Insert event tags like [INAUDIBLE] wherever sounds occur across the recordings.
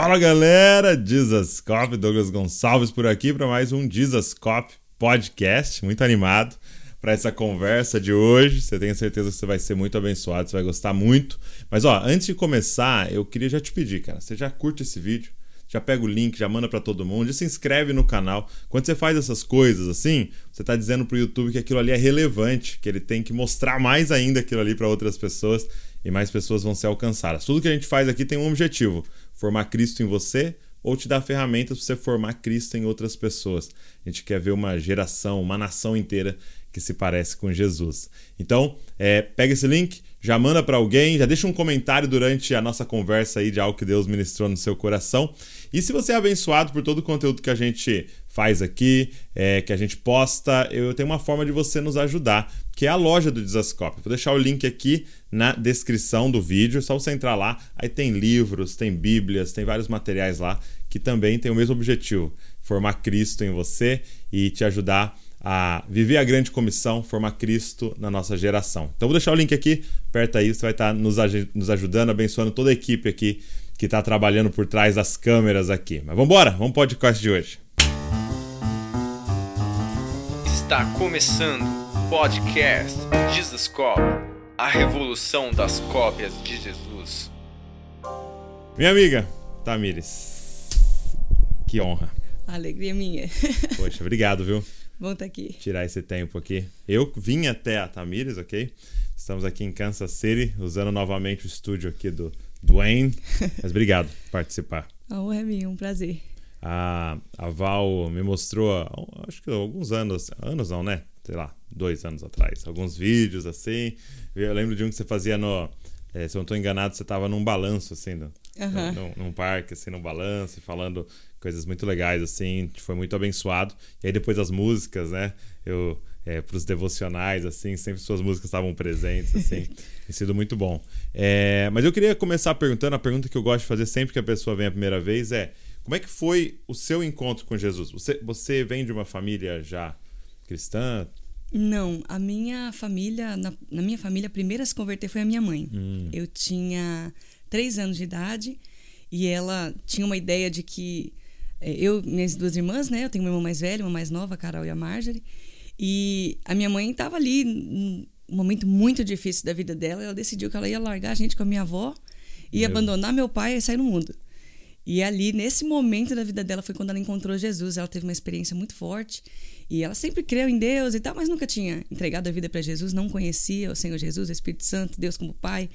Fala galera, Dizascope, Douglas Gonçalves por aqui para mais um Dizascope podcast, muito animado para essa conversa de hoje. Você tem certeza que você vai ser muito abençoado, você vai gostar muito. Mas ó, antes de começar, eu queria já te pedir, cara, você já curte esse vídeo? já pega o link, já manda para todo mundo, já se inscreve no canal. Quando você faz essas coisas assim, você está dizendo pro YouTube que aquilo ali é relevante, que ele tem que mostrar mais ainda aquilo ali para outras pessoas e mais pessoas vão ser alcançadas. Tudo que a gente faz aqui tem um objetivo: formar Cristo em você ou te dar ferramentas para você formar Cristo em outras pessoas. A gente quer ver uma geração, uma nação inteira que se parece com Jesus. Então, é, pega esse link, já manda para alguém, já deixa um comentário durante a nossa conversa aí de algo que Deus ministrou no seu coração. E se você é abençoado por todo o conteúdo que a gente faz aqui, é, que a gente posta, eu tenho uma forma de você nos ajudar, que é a loja do Desascope. Vou deixar o link aqui na descrição do vídeo, é só você entrar lá. Aí tem livros, tem bíblias, tem vários materiais lá que também tem o mesmo objetivo: formar Cristo em você e te ajudar a viver a grande comissão, formar Cristo na nossa geração. Então vou deixar o link aqui, aperta aí, você vai estar nos, nos ajudando, abençoando toda a equipe aqui que está trabalhando por trás das câmeras aqui. Mas vamos embora, vamos para o podcast de hoje. Está começando o podcast Jesus Cop, a revolução das cópias de Jesus. Minha amiga Tamires, que honra. alegria minha. [LAUGHS] Poxa, obrigado, viu? Bom estar tá aqui. Tirar esse tempo aqui. Eu vim até a Tamires, ok? Estamos aqui em Kansas City, usando novamente o estúdio aqui do Dwayne. Mas obrigado por participar. [LAUGHS] A honra é minha, um prazer. A, a Val me mostrou, acho que alguns anos, anos não, né? Sei lá, dois anos atrás, alguns vídeos assim. Eu lembro de um que você fazia no. É, se eu não estou enganado, você estava num balanço, assim, no, uhum. num, num, parque, assim, num balanço, falando coisas muito legais, assim, foi muito abençoado. E aí depois as músicas, né? Eu é, para os devocionais, assim, sempre suas músicas estavam presentes, assim, [LAUGHS] tem sido muito bom. É, mas eu queria começar perguntando, a pergunta que eu gosto de fazer sempre que a pessoa vem a primeira vez é, como é que foi o seu encontro com Jesus? Você, você vem de uma família já cristã? Não, a minha família, na, na minha família, a primeira a se converter foi a minha mãe. Hum. Eu tinha três anos de idade e ela tinha uma ideia de que é, eu, minhas duas irmãs, né? Eu tenho uma irmã mais velha, uma mais nova, a Carol e a Marjorie. E a minha mãe estava ali num momento muito difícil da vida dela. Ela decidiu que ela ia largar a gente com a minha avó e meu. abandonar meu pai e sair no mundo. E ali, nesse momento da vida dela, foi quando ela encontrou Jesus. Ela teve uma experiência muito forte. E ela sempre creu em Deus e tal, mas nunca tinha entregado a vida para Jesus, não conhecia o Senhor Jesus, o Espírito Santo, Deus como Pai.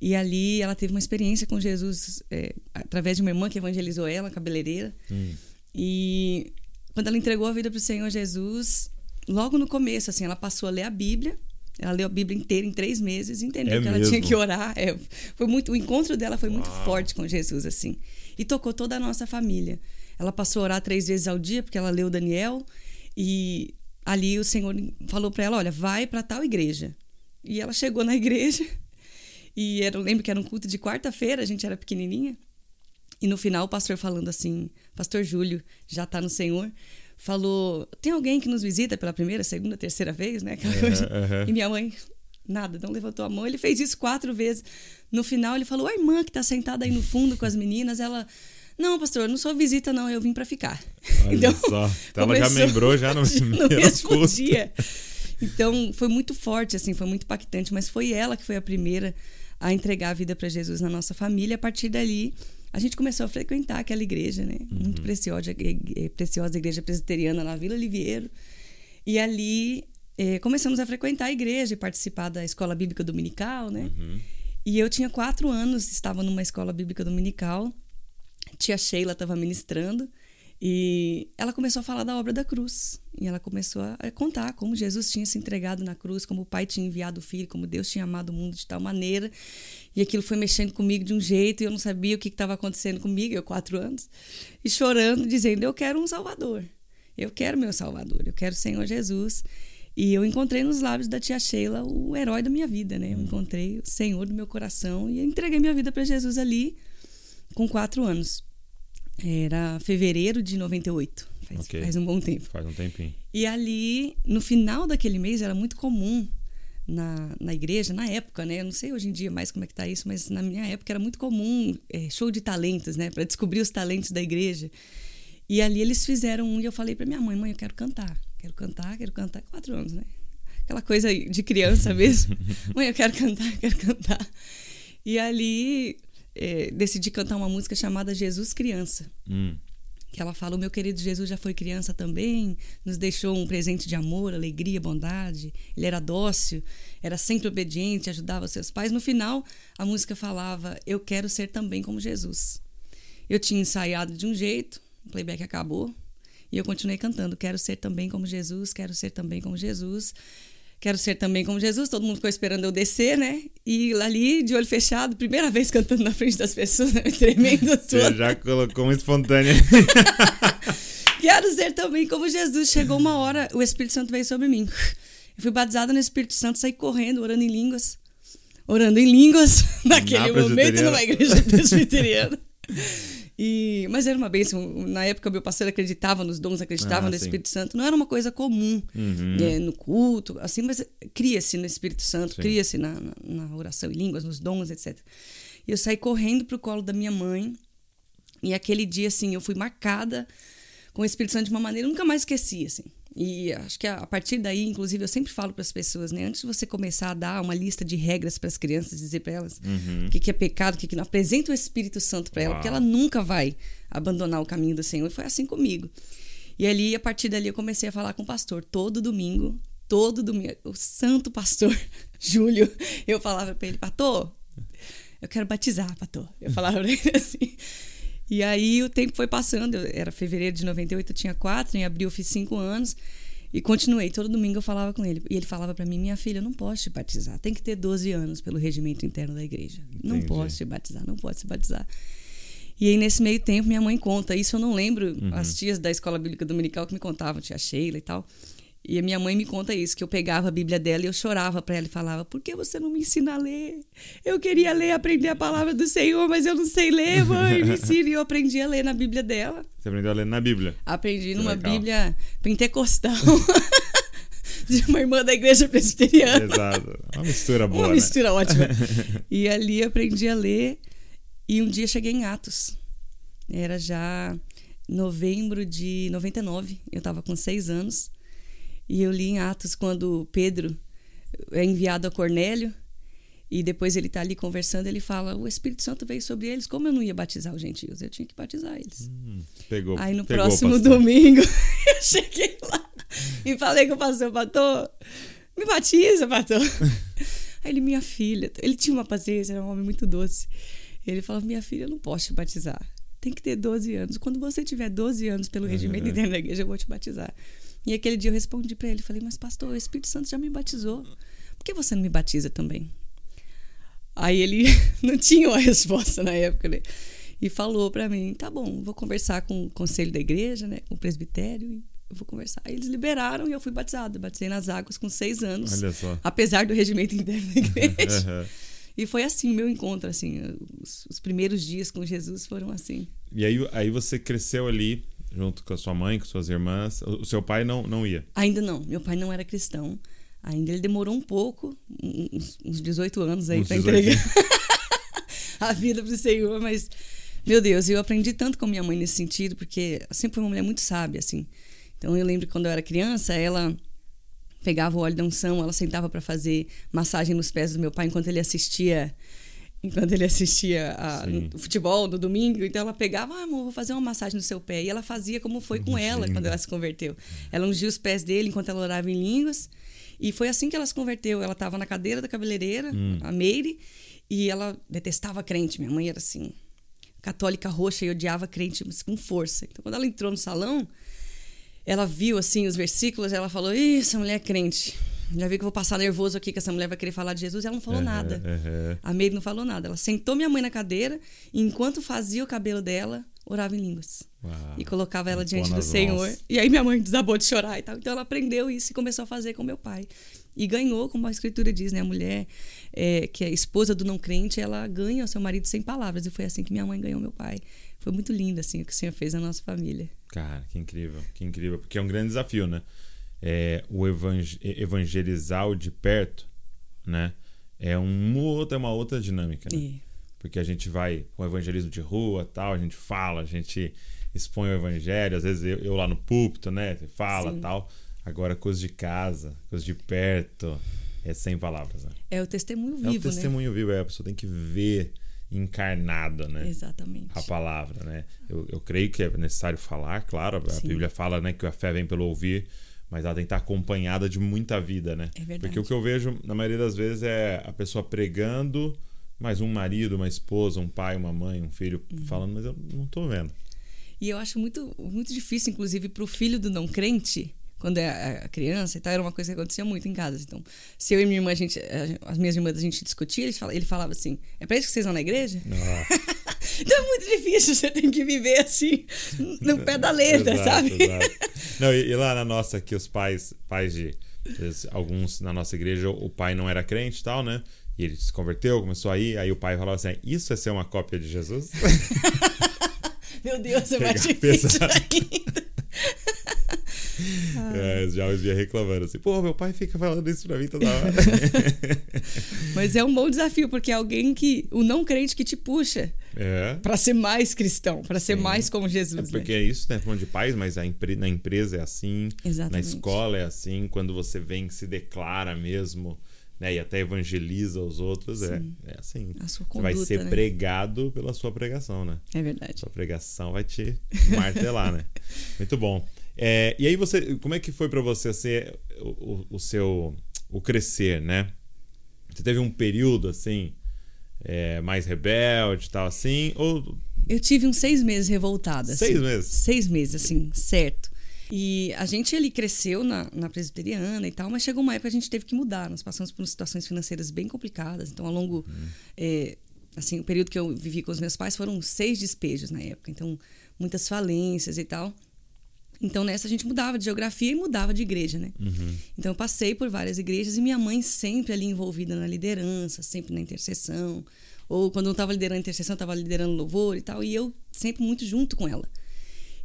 E ali ela teve uma experiência com Jesus é, através de uma irmã que evangelizou ela, cabeleireira. Hum. E quando ela entregou a vida para o Senhor Jesus, logo no começo, assim, ela passou a ler a Bíblia. Ela leu a Bíblia inteira em três meses, entendeu é que mesmo? ela tinha que orar. É, foi muito, o encontro dela foi muito Uau. forte com Jesus, assim. E tocou toda a nossa família. Ela passou a orar três vezes ao dia, porque ela leu Daniel. E ali o Senhor falou para ela: olha, vai para tal igreja. E ela chegou na [LAUGHS] igreja. E era, eu lembro que era um culto de quarta-feira, a gente era pequenininha. E no final o pastor falando assim: Pastor Júlio já está no Senhor falou: tem alguém que nos visita pela primeira, segunda, terceira vez, né? Coisa. E minha mãe, nada, não levantou a mão. Ele fez isso quatro vezes. No final, ele falou: a irmã que está sentada aí no fundo com as meninas, ela. Não, pastor, não sou visita, não, eu vim para ficar. Olha [LAUGHS] então, só. Então ela já membrou já no, [LAUGHS] [LAUGHS] no mesmo dia. Então, foi muito forte, assim, foi muito impactante, mas foi ela que foi a primeira a entregar a vida para Jesus na nossa família. A partir dali, a gente começou a frequentar aquela igreja, né? Uhum. Muito preciosa, preciosa igreja presbiteriana na Vila Oliveiro. E ali eh, começamos a frequentar a igreja e participar da escola bíblica dominical, né? Uhum. E eu tinha quatro anos, estava numa escola bíblica dominical. Tia Sheila estava ministrando. E ela começou a falar da obra da cruz. E ela começou a contar como Jesus tinha se entregado na cruz, como o Pai tinha enviado o Filho, como Deus tinha amado o mundo de tal maneira. E aquilo foi mexendo comigo de um jeito e eu não sabia o que estava acontecendo comigo, eu quatro anos. E chorando, dizendo: Eu quero um Salvador. Eu quero meu Salvador. Eu quero o Senhor Jesus. E eu encontrei nos lábios da tia Sheila o herói da minha vida, né? Eu encontrei o Senhor do meu coração e entreguei minha vida para Jesus ali com quatro anos. Era fevereiro de 98. Faz, okay. faz um bom tempo. Faz um tempinho. E ali, no final daquele mês, era muito comum na, na igreja, na época, né? Eu não sei hoje em dia mais como é que tá isso, mas na minha época era muito comum é, show de talentos, né? Para descobrir os talentos da igreja. E ali eles fizeram um e eu falei para minha mãe, mãe, eu quero cantar. Quero cantar, quero cantar. Quatro anos, né? Aquela coisa de criança mesmo. [LAUGHS] mãe, eu quero cantar, quero cantar. E ali é, decidi cantar uma música chamada Jesus Criança. Hum. Que ela fala: O meu querido Jesus já foi criança também, nos deixou um presente de amor, alegria, bondade. Ele era dócil, era sempre obediente, ajudava seus pais. No final, a música falava: Eu quero ser também como Jesus. Eu tinha ensaiado de um jeito, o playback acabou, e eu continuei cantando: Quero ser também como Jesus, quero ser também como Jesus. Quero ser também como Jesus. Todo mundo ficou esperando eu descer, né? E ali, de olho fechado, primeira vez cantando na frente das pessoas, né? [LAUGHS] tremendo tudo. Você já colocou uma espontânea. [LAUGHS] Quero ser também como Jesus. Chegou uma hora, o Espírito Santo veio sobre mim. Eu fui batizada no Espírito Santo, saí correndo, orando em línguas. Orando em línguas, [LAUGHS] naquele Na momento, numa igreja presbiteriana. E, mas era uma bênção. Na época, meu pastor acreditava nos dons, acreditava Ah, no sim. Espírito Santo. Não era uma coisa comum Uhum. né, no culto, assim, mas cria-se no Espírito Santo, cria-se na, na, na oração em línguas, nos dons, etc. E eu saí correndo pro colo da minha mãe. E aquele dia, assim, eu fui marcada com o Espírito Santo de uma maneira que eu nunca mais esqueci, assim. E acho que a partir daí, inclusive, eu sempre falo para as pessoas, né? Antes de você começar a dar uma lista de regras para as crianças, dizer para elas o que, que é pecado, o que, que não, apresenta o Espírito Santo para ela, porque ela nunca vai abandonar o caminho do Senhor. E foi assim comigo. E ali, a partir dali, eu comecei a falar com o pastor todo domingo, todo domingo. O santo pastor [LAUGHS] Júlio, eu falava para ele, pastor, eu quero batizar, pastor. Eu falava pra ele assim. E aí o tempo foi passando, eu- era fevereiro de 98, eu tinha quatro, em abril eu fiz cinco anos. E continuei, todo domingo eu falava com ele. E ele falava para mim: minha filha, eu não posso te batizar. Tem que ter 12 anos pelo regimento interno da igreja. Não Entendi. posso te batizar, não pode se batizar. E aí, nesse meio tempo, minha mãe conta. Isso eu não lembro, Uhum. as tias da escola bíblica dominical que me contavam, tia Sheila e tal. E a minha mãe me conta isso, que eu pegava a Bíblia dela e eu chorava para ela e falava: Por que você não me ensina a ler? Eu queria ler, aprender a palavra do Senhor, mas eu não sei ler, mãe, me ensina. E eu aprendi a ler na Bíblia dela. Você aprendeu a ler na Bíblia. Aprendi Que numa legal. Bíblia pentecostal [LAUGHS] de uma irmã da igreja presbiteriana. Exato. Uma mistura boa, Uma né? mistura ótima. [LAUGHS] E ali aprendi a ler e um dia cheguei em Atos. Era já novembro de 99, eu estava com seis anos. E eu li em Atos quando Pedro é enviado a Cornélio e depois ele está ali conversando, ele fala: "O Espírito Santo veio sobre eles, como eu não ia batizar os gentios, eu tinha que batizar eles". Hum, pegou. Aí no pegou, próximo pastor. domingo [LAUGHS] eu cheguei lá e falei com o pastor, pastor, me batiza, pastor. Aí ele, minha filha, ele tinha uma paciência, era um homem muito doce. Ele falou, minha filha, eu não posso te batizar. Tem que ter 12 anos. Quando você tiver 12 anos pelo regimento Uhum. interno da igreja, eu vou te batizar. E aquele dia eu respondi para ele, falei, mas pastor, o Espírito Santo já me batizou. Por que você não me batiza também? Aí ele [LAUGHS] não tinha uma resposta na época, né? E falou para mim: tá bom, vou conversar com o conselho da igreja, né? Com o presbitério, e eu vou conversar. Aí eles liberaram e eu fui batizada. Batizei nas águas com seis anos, Olha só. apesar do regimento interno da igreja. [LAUGHS] E foi assim meu encontro, assim. Os, os primeiros dias com Jesus foram assim. E aí, aí você cresceu ali, junto com a sua mãe, com suas irmãs. O o seu pai não, não ia. Ainda não, meu pai não era cristão. Ainda ele demorou um pouco, uns, uns 18 anos aí para 18. entregar [LAUGHS] a vida pro Senhor, mas meu Deus, eu aprendi tanto com minha mãe nesse sentido, porque sempre foi uma mulher muito sábia, assim. Então eu lembro que quando eu era criança, ela pegava o óleo da unção, ela sentava para fazer massagem nos pés do meu pai enquanto ele assistia enquanto ele assistia a, no futebol no domingo, então ela pegava, ah, amor, vou fazer uma massagem no seu pé. E ela fazia como foi com ela quando ela se converteu. Ela ungia os pés dele enquanto ela orava em línguas. E foi assim que ela se converteu. Ela estava na cadeira da cabeleireira, a Meire, e ela detestava crente. Minha mãe era assim, católica roxa e odiava crente mas com força. Então, quando ela entrou no salão, ela viu assim os versículos, ela falou: Ih, essa mulher é crente. Já vi que eu vou passar nervoso aqui, que essa mulher vai querer falar de Jesus. E ela não falou Aham, nada. aham. A Meire não falou nada. Ela sentou minha mãe na cadeira e, enquanto fazia o cabelo dela, orava em línguas. Uau. E colocava ela diante do Senhor. mãos. E aí minha mãe desabou de chorar e tal. Então ela aprendeu isso e começou a fazer com meu pai. E ganhou, como a escritura diz, né? A mulher é, que é esposa do não crente, ela ganha o seu marido sem palavras. E foi assim que minha mãe ganhou meu pai. Foi muito lindo, assim, o que o Senhor fez na nossa família. Cara, que incrível, que incrível. Porque é um grande desafio, né? É, o evang- evangelizar o de perto né? É um outro, é uma outra dinâmica, né? Porque a gente vai com o evangelismo de rua, tal, a gente fala, a gente expõe o evangelho, às vezes eu, eu lá no púlpito, né? Você fala, Sim. tal. Agora coisas de casa, coisas de perto, é sem palavras, né? É o testemunho É o vivo, testemunho vivo, é, a pessoa tem que ver encarnado, né? né? Exatamente. A palavra, né? Eu, eu creio que é necessário falar, claro, a Sim. Bíblia fala né, que a fé vem pelo ouvir, mas ela tem que estar acompanhada de muita vida, né? É verdade. Porque o que eu vejo, na maioria das vezes, é a pessoa pregando, mas um marido, uma esposa, um pai, uma mãe, um filho Uhum. falando, mas eu não tô vendo. E eu acho muito, muito difícil, inclusive, para o filho do não crente, quando é a- a criança e tal, era uma coisa que acontecia muito em casa. Então, se eu e minha irmã, a gente, as minhas irmãs, a gente discutia, ele falava, ele falava assim: é para isso que vocês vão na igreja? [LAUGHS] [LAUGHS] Então é muito difícil, você tem que viver assim, no pé da letra, exato, sabe? exato. [LAUGHS] Não, e, e lá na nossa, aqui, os pais, pais de. Alguns na nossa igreja, o pai não era crente e tal, né? E ele se converteu, começou a ir, aí o pai falava assim: Isso é ser uma cópia de Jesus? [LAUGHS] Meu Deus, é mais difícil pesado. ainda. É, os jovens vinham reclamando assim: Pô, meu pai fica falando isso pra mim toda hora. [LAUGHS] Mas é um bom desafio, porque é alguém que, o não crente que te puxa é. para ser mais cristão, para ser Sim. mais como É Jesus. porque né? é isso, né? Falando de pais, mas na empresa é assim, na Exatamente. escola é assim, quando você vem se declara mesmo, né? E até evangeliza os outros, é, é assim. A sua Você vai conduta, ser né? pregado pela sua pregação, né? É verdade. Sua pregação vai te [LAUGHS] martelar, né? Muito bom. É, e aí você, como é que foi pra você ser o, o- seu o crescer, né? Você teve um período assim é, mais rebelde, e tal assim, ou Eu tive uns seis meses revoltada. Seis assim. meses? Seis meses, assim, certo. E a gente ali cresceu na, na presbiteriana e tal, mas chegou uma época que a gente teve que mudar. Nós passamos por situações financeiras bem complicadas. Então, ao longo. é, assim, o período que eu vivi com os meus pais foram seis despejos na época. Então, muitas falências e tal. Então, nessa a gente mudava de geografia e mudava de igreja, né? Então, eu passei por várias igrejas e minha mãe sempre ali envolvida na liderança, sempre na intercessão. Ou quando não estava liderando a intercessão, estava liderando louvor e tal. E eu sempre muito junto com ela.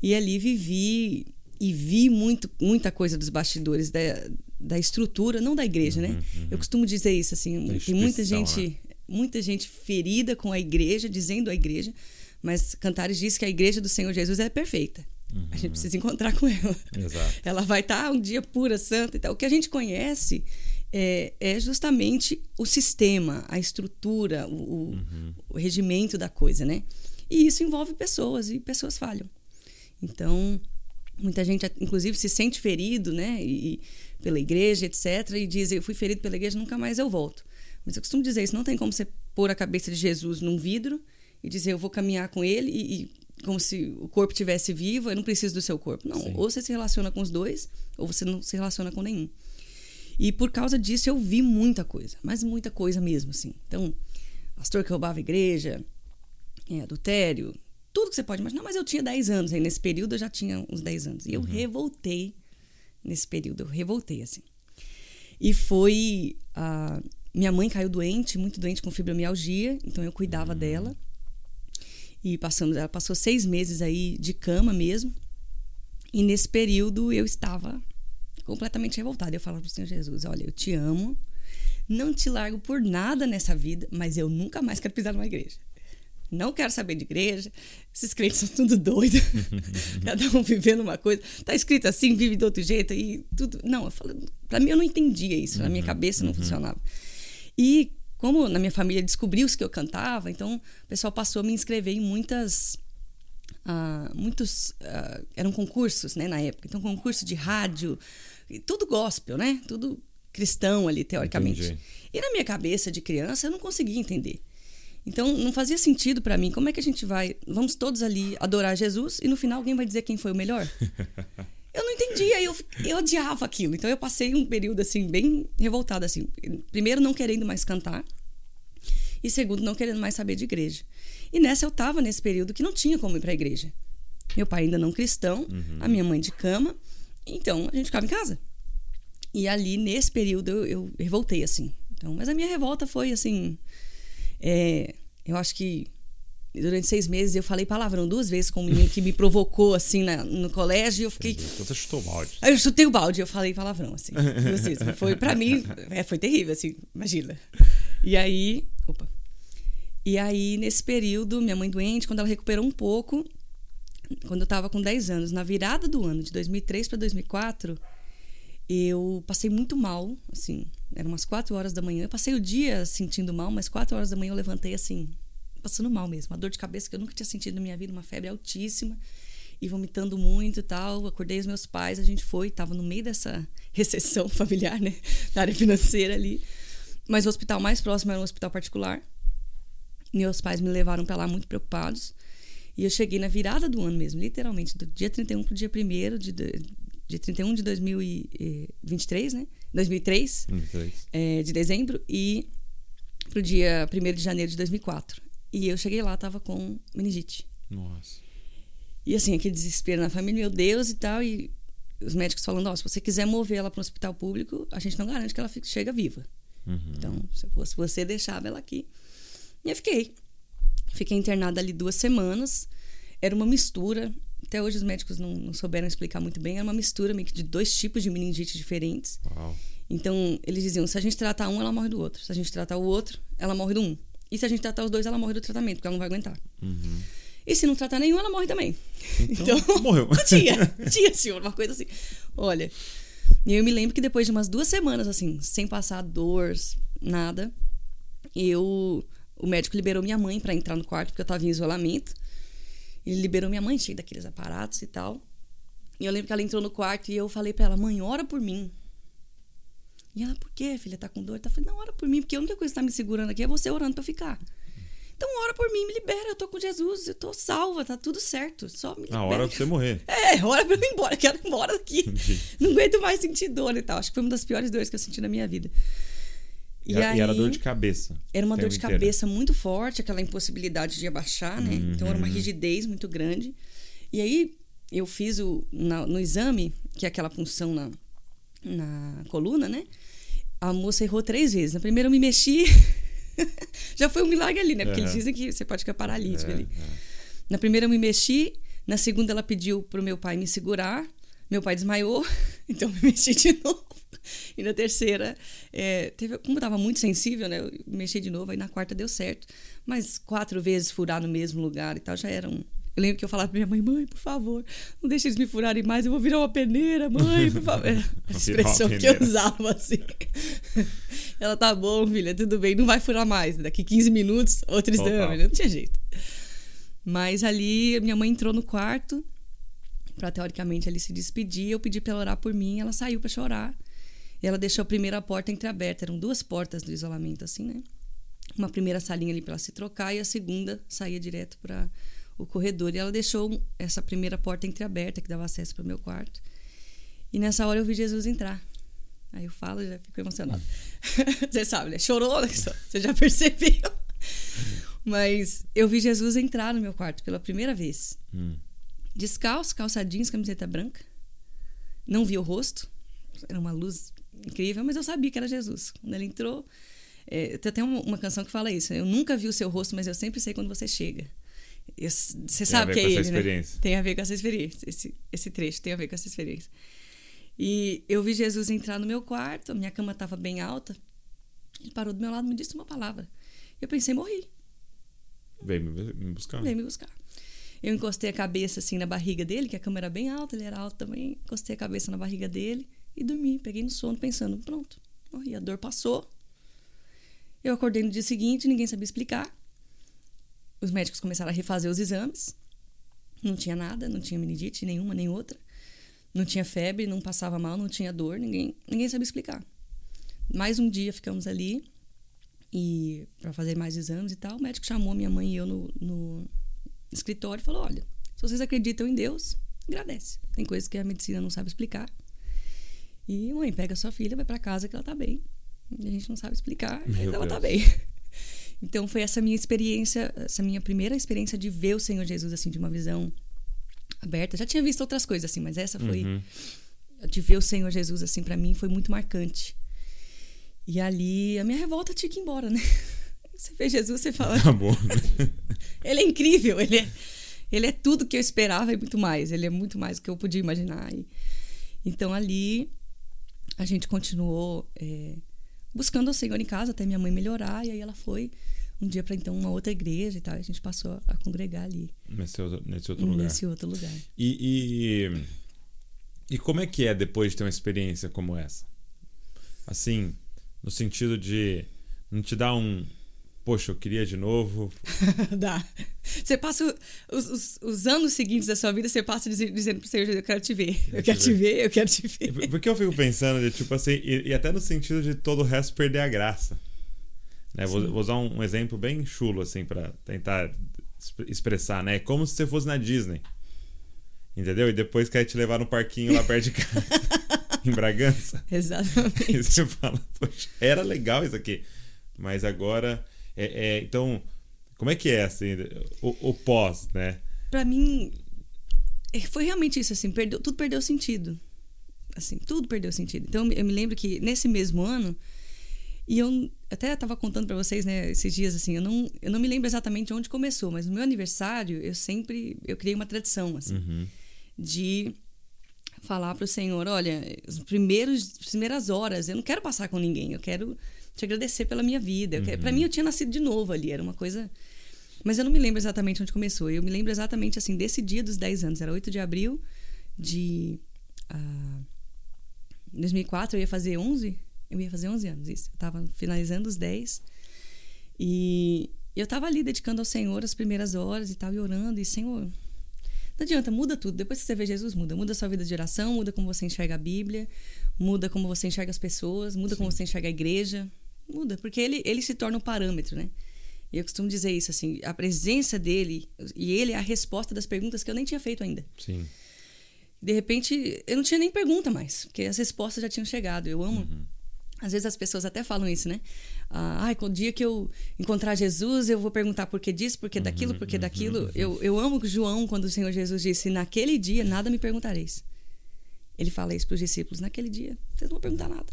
E ali vivi e vi muito, muita coisa dos bastidores da, da estrutura, não da igreja, né? Eu costumo dizer isso, assim, Da tem muita gente, muita gente ferida com a igreja, dizendo a igreja, mas Cantares diz que a igreja do Senhor Jesus é perfeita. A gente precisa encontrar com ela. Exato. [LAUGHS] Ela vai estar um dia pura, santa e tal. O que a gente conhece é, é justamente o sistema, a estrutura, o, o- o regimento da coisa, né? E isso envolve pessoas e pessoas falham. Então, muita gente, inclusive, se sente ferido, né? E, e pela igreja, etc. E diz: Eu fui ferido pela igreja, nunca mais eu volto. Mas eu costumo dizer isso: não tem como você pôr a cabeça de Jesus num vidro e dizer: Eu vou caminhar com ele e. e como se o corpo tivesse vivo, eu não preciso do seu corpo. Não, Sim. ou você se relaciona com os dois, ou você não se relaciona com nenhum. E por causa disso eu vi muita coisa, mas muita coisa mesmo, assim. Então, pastor que roubava a igreja, é, adultério, tudo que você pode imaginar. Mas eu tinha 10 anos, aí nesse período eu já tinha uns 10 anos. E eu revoltei nesse período, eu revoltei, assim. E foi. a minha mãe caiu doente, muito doente com fibromialgia, então eu cuidava dela. E passamos, ela passou seis meses aí de cama mesmo. E nesse período eu estava completamente revoltada. Eu falava pro Senhor Jesus: Olha, eu te amo, não te largo por nada nessa vida, mas eu nunca mais quero pisar numa igreja. Não quero saber de igreja. Esses crentes são tudo doido. [LAUGHS] Cada um vivendo uma coisa. Tá escrito assim, vive de outro jeito e tudo. Não, eu falo, para mim eu não entendia isso, na minha cabeça não funcionava. E como na minha família descobriu-se que eu cantava, então o pessoal passou a me inscrever em muitas ah, muitos ah, eram concursos, né, na época. Então concurso de rádio, tudo gospel, né? Tudo cristão ali teoricamente. Entendi. E na minha cabeça de criança eu não conseguia entender. Então não fazia sentido para mim. Como é que a gente vai, vamos todos ali adorar Jesus e no final alguém vai dizer quem foi o melhor? [LAUGHS] Eu não entendia, eu, eu odiava aquilo. Então eu passei um período assim bem revoltada assim. Primeiro não querendo mais cantar e segundo não querendo mais saber de igreja. E nessa eu tava nesse período que não tinha como ir para a igreja. Meu pai ainda não cristão, a minha mãe de cama, então a gente ficava em casa. E ali nesse período eu, eu revoltei assim. Então, mas a minha revolta foi assim, é, eu acho que durante seis meses eu falei palavrão duas vezes com um menino que me provocou assim na, no colégio e eu fiquei. Então você chutou o balde. Aí eu chutei o balde, eu falei palavrão, assim. Foi para mim, é, foi terrível, assim, imagina. E aí. Opa. E aí, nesse período, minha mãe doente, quando ela recuperou um pouco, quando eu tava com 10 anos, na virada do ano, de 2003 para 2004, eu passei muito mal, assim. Eram umas 4 horas da manhã. Eu passei o dia sentindo mal, mas 4 horas da manhã eu levantei assim, passando mal mesmo. Uma dor de cabeça que eu nunca tinha sentido na minha vida, uma febre altíssima e vomitando muito e tal. Acordei os meus pais, a gente foi, tava no meio dessa [LAUGHS] recessão familiar, né? [LAUGHS] Da área financeira ali. Mas o hospital mais próximo era um hospital particular. Meus pais me levaram para lá muito preocupados. E eu cheguei na virada do ano mesmo, literalmente, do dia 31 pro dia 1 de, de 31 de 2023, né? 2003, 2003. É, de dezembro, e pro dia 1 de janeiro de 2004. E eu cheguei lá, tava com meningite. Nossa. E assim, aquele desespero na família, meu Deus e tal. E os médicos falando: ó, se você quiser mover ela para um hospital público, a gente não garante que ela fique, chega viva. Uhum. Então, se fosse você, deixava ela aqui. E eu fiquei. Fiquei internada ali duas semanas. Era uma mistura. Até hoje os médicos não, não souberam explicar muito bem. Era uma mistura meio que de dois tipos de meningite diferentes. Uau. Então, eles diziam: se a gente tratar um, ela morre do outro. Se a gente tratar o outro, ela morre do um. E se a gente tratar os dois, ela morre do tratamento, porque ela não vai aguentar. Uhum. E se não tratar nenhum, ela morre também. Então, então [LAUGHS] morreu. [LAUGHS] tinha, tinha, senhor, uma coisa assim. Olha, e eu me lembro que depois de umas duas semanas, assim, sem passar dor, nada, eu. O médico liberou minha mãe para entrar no quarto, porque eu tava em isolamento. Ele liberou minha mãe, cheia daqueles aparatos e tal. E eu lembro que ela entrou no quarto e eu falei para ela: mãe, ora por mim. E ela, por quê, filha? Tá com dor? Tá falando, não, ora por mim, porque a única coisa que tá me segurando aqui é você orando pra eu ficar. Então ora por mim, me libera, eu tô com Jesus, eu tô salva, tá tudo certo. Só me libera. A hora pra você morrer. [LAUGHS] É, hora pra eu ir embora, quero ir embora daqui. [LAUGHS] Não aguento mais sentir dor e tal. Acho que foi uma das piores dores que eu senti na minha vida. E, e, aí, era dor de cabeça. Era uma dor de inteiro. cabeça muito forte, aquela impossibilidade de abaixar, né? Uhum. Então era uma rigidez muito grande. E aí eu fiz o, na, no exame, que é aquela punção na, na coluna, né? A moça errou três vezes. Na primeira eu me mexi. [LAUGHS] Já foi um milagre ali, né? Porque eles dizem que você pode ficar paralítico é, ali. É. Na primeira eu me mexi. Na segunda ela pediu pro meu pai me segurar. Meu pai desmaiou. [LAUGHS] Então eu me mexi de novo. E na terceira, é, teve, como eu estava muito sensível, né? Eu mexi de novo. Aí na quarta deu certo. Mas quatro vezes furar no mesmo lugar e tal já era um, eu lembro que eu falava pra minha mãe, mãe, por favor, não deixe eles me furarem mais, eu vou virar uma peneira, mãe, por favor. [LAUGHS] Era a expressão que eu usava, assim. [LAUGHS] Ela, tá bom, filha, tudo bem, não vai furar mais. Daqui 15 minutos, outro exame, não tinha jeito. Mas ali, minha mãe entrou no quarto para teoricamente ali se despedir. Eu pedi para ela orar por mim, ela saiu para chorar. E ela deixou a primeira porta entreaberta. Eram duas portas do isolamento, assim, né? Uma primeira salinha ali para ela se trocar e a segunda saía direto para o corredor. E ela deixou essa primeira porta entreaberta que dava acesso para o meu quarto. E nessa hora eu vi Jesus entrar. Aí eu falo e já fico emocionada. [LAUGHS] Você sabe, né? Chorou, né? Você já percebeu. Mas eu vi Jesus entrar no meu quarto pela primeira vez. Hum. Descalço, calça jeans, camiseta branca. Não vi o rosto. Era uma luz incrível, mas eu sabia que era Jesus. Quando ele entrou. É, tem até uma, uma canção que fala isso. Né? Eu nunca vi o seu rosto, mas eu sempre sei quando você chega. Você sabe que é ele, né? Tem a ver com essa experiência. Esse, esse trecho tem a ver com essa experiência. E eu vi Jesus entrar no meu quarto, a minha cama estava bem alta. Ele parou do meu lado e me disse uma palavra. Eu pensei, morri. Veio me buscar. Veio me buscar. Eu encostei a cabeça assim na barriga dele, que a cama era bem alta, ele era alto também. Encostei a cabeça na barriga dele e dormi. Peguei no sono pensando, pronto, morri. A dor passou. Eu acordei no dia seguinte, ninguém sabia explicar os médicos começaram a refazer os exames. Não tinha nada, não tinha meningite nenhuma, nem outra. Não tinha febre, não passava mal, não tinha dor, ninguém, ninguém sabia explicar. Mais um dia ficamos ali e para fazer mais exames e tal. O médico chamou minha mãe e eu no, no escritório e falou: Olha, se vocês acreditam em Deus, agradece. Tem coisas que a medicina não sabe explicar. E mãe, pega sua filha, vai para casa que ela tá bem. A gente não sabe explicar, mas ela tá bem. Então foi essa minha experiência, essa minha primeira experiência de ver o Senhor Jesus assim de uma visão aberta. Já tinha visto outras coisas assim, mas essa foi uhum. de ver o Senhor Jesus assim para mim foi muito marcante. E ali a minha revolta tinha que ir embora, né? [LAUGHS] você vê Jesus, você fala. Acabou. [LAUGHS] ele é incrível, ele é, ele é tudo que eu esperava e muito mais. Ele é muito mais do que eu podia imaginar. E, então ali a gente continuou é, buscando o Senhor em casa até minha mãe melhorar. E aí ela foi um dia para então uma outra igreja e tal. E a gente passou a congregar ali. Nesse outro, nesse outro lugar. Nesse outro lugar. E, e, e como é que é depois de ter uma experiência como essa? Assim, no sentido de não te dar um. Poxa, eu queria de novo. [LAUGHS] Dá. Você passa os, os, os, anos seguintes da sua vida, você passa dizendo pro Senhor, eu quero te ver. Eu, eu quero te ver. ver, eu quero te ver. Porque eu fico pensando, de, tipo assim, e, e, até no sentido de todo o resto perder a graça. Né? Vou, vou, usar um, um, exemplo bem chulo, assim, para tentar expressar, né? É como se você fosse na Disney. Entendeu? E depois quer te levar no parquinho lá perto de casa. [LAUGHS] em Bragança. Exatamente. [LAUGHS] E você fala, poxa, era legal isso aqui. Mas agora. É, é, então, como é que é assim, o, o pós, né? Para mim, é, foi realmente isso, assim, perdeu, tudo perdeu sentido. Assim, tudo perdeu sentido. Então, eu me lembro que nesse mesmo ano, e eu até estava contando para vocês, né, esses dias, assim, eu não, eu não me lembro exatamente onde começou, mas no meu aniversário, eu sempre, eu criei uma tradição, assim, uhum. de falar para o Senhor, olha, os primeiros, as primeiras horas, eu não quero passar com ninguém, eu quero te agradecer pela minha vida. Uhum. Para mim, eu tinha nascido de novo ali, era uma coisa. Mas eu não me lembro exatamente onde começou. Eu me lembro exatamente assim desse dia dos 10 anos. Era 8 de abril de uh, ah, 2004. Eu ia fazer 11. Eu ia fazer 11 anos, isso. Eu estava finalizando os 10. E eu estava ali dedicando ao Senhor as primeiras horas e tal, e orando. E, Senhor, não adianta, muda tudo. Depois que você vê Jesus, muda. Muda a sua vida de oração, muda como você enxerga a Bíblia, muda como você enxerga as pessoas, muda Sim. como você enxerga a igreja, muda, porque ele, ele se torna um parâmetro, né? E eu costumo dizer isso, assim, a presença dele, e ele é a resposta das perguntas que eu nem tinha feito ainda. Sim. De repente, eu não tinha nem pergunta mais, porque as respostas já tinham chegado. Eu amo. Uhum. Às vezes as pessoas até falam isso, né? Ah, o dia que eu encontrar Jesus, eu vou perguntar por que disso, por que daquilo, por que uhum, daquilo. Uhum. Eu, eu amo João quando o Senhor Jesus disse: Naquele dia nada me perguntareis. Ele fala isso para os discípulos: Naquele dia, vocês não vão perguntar nada.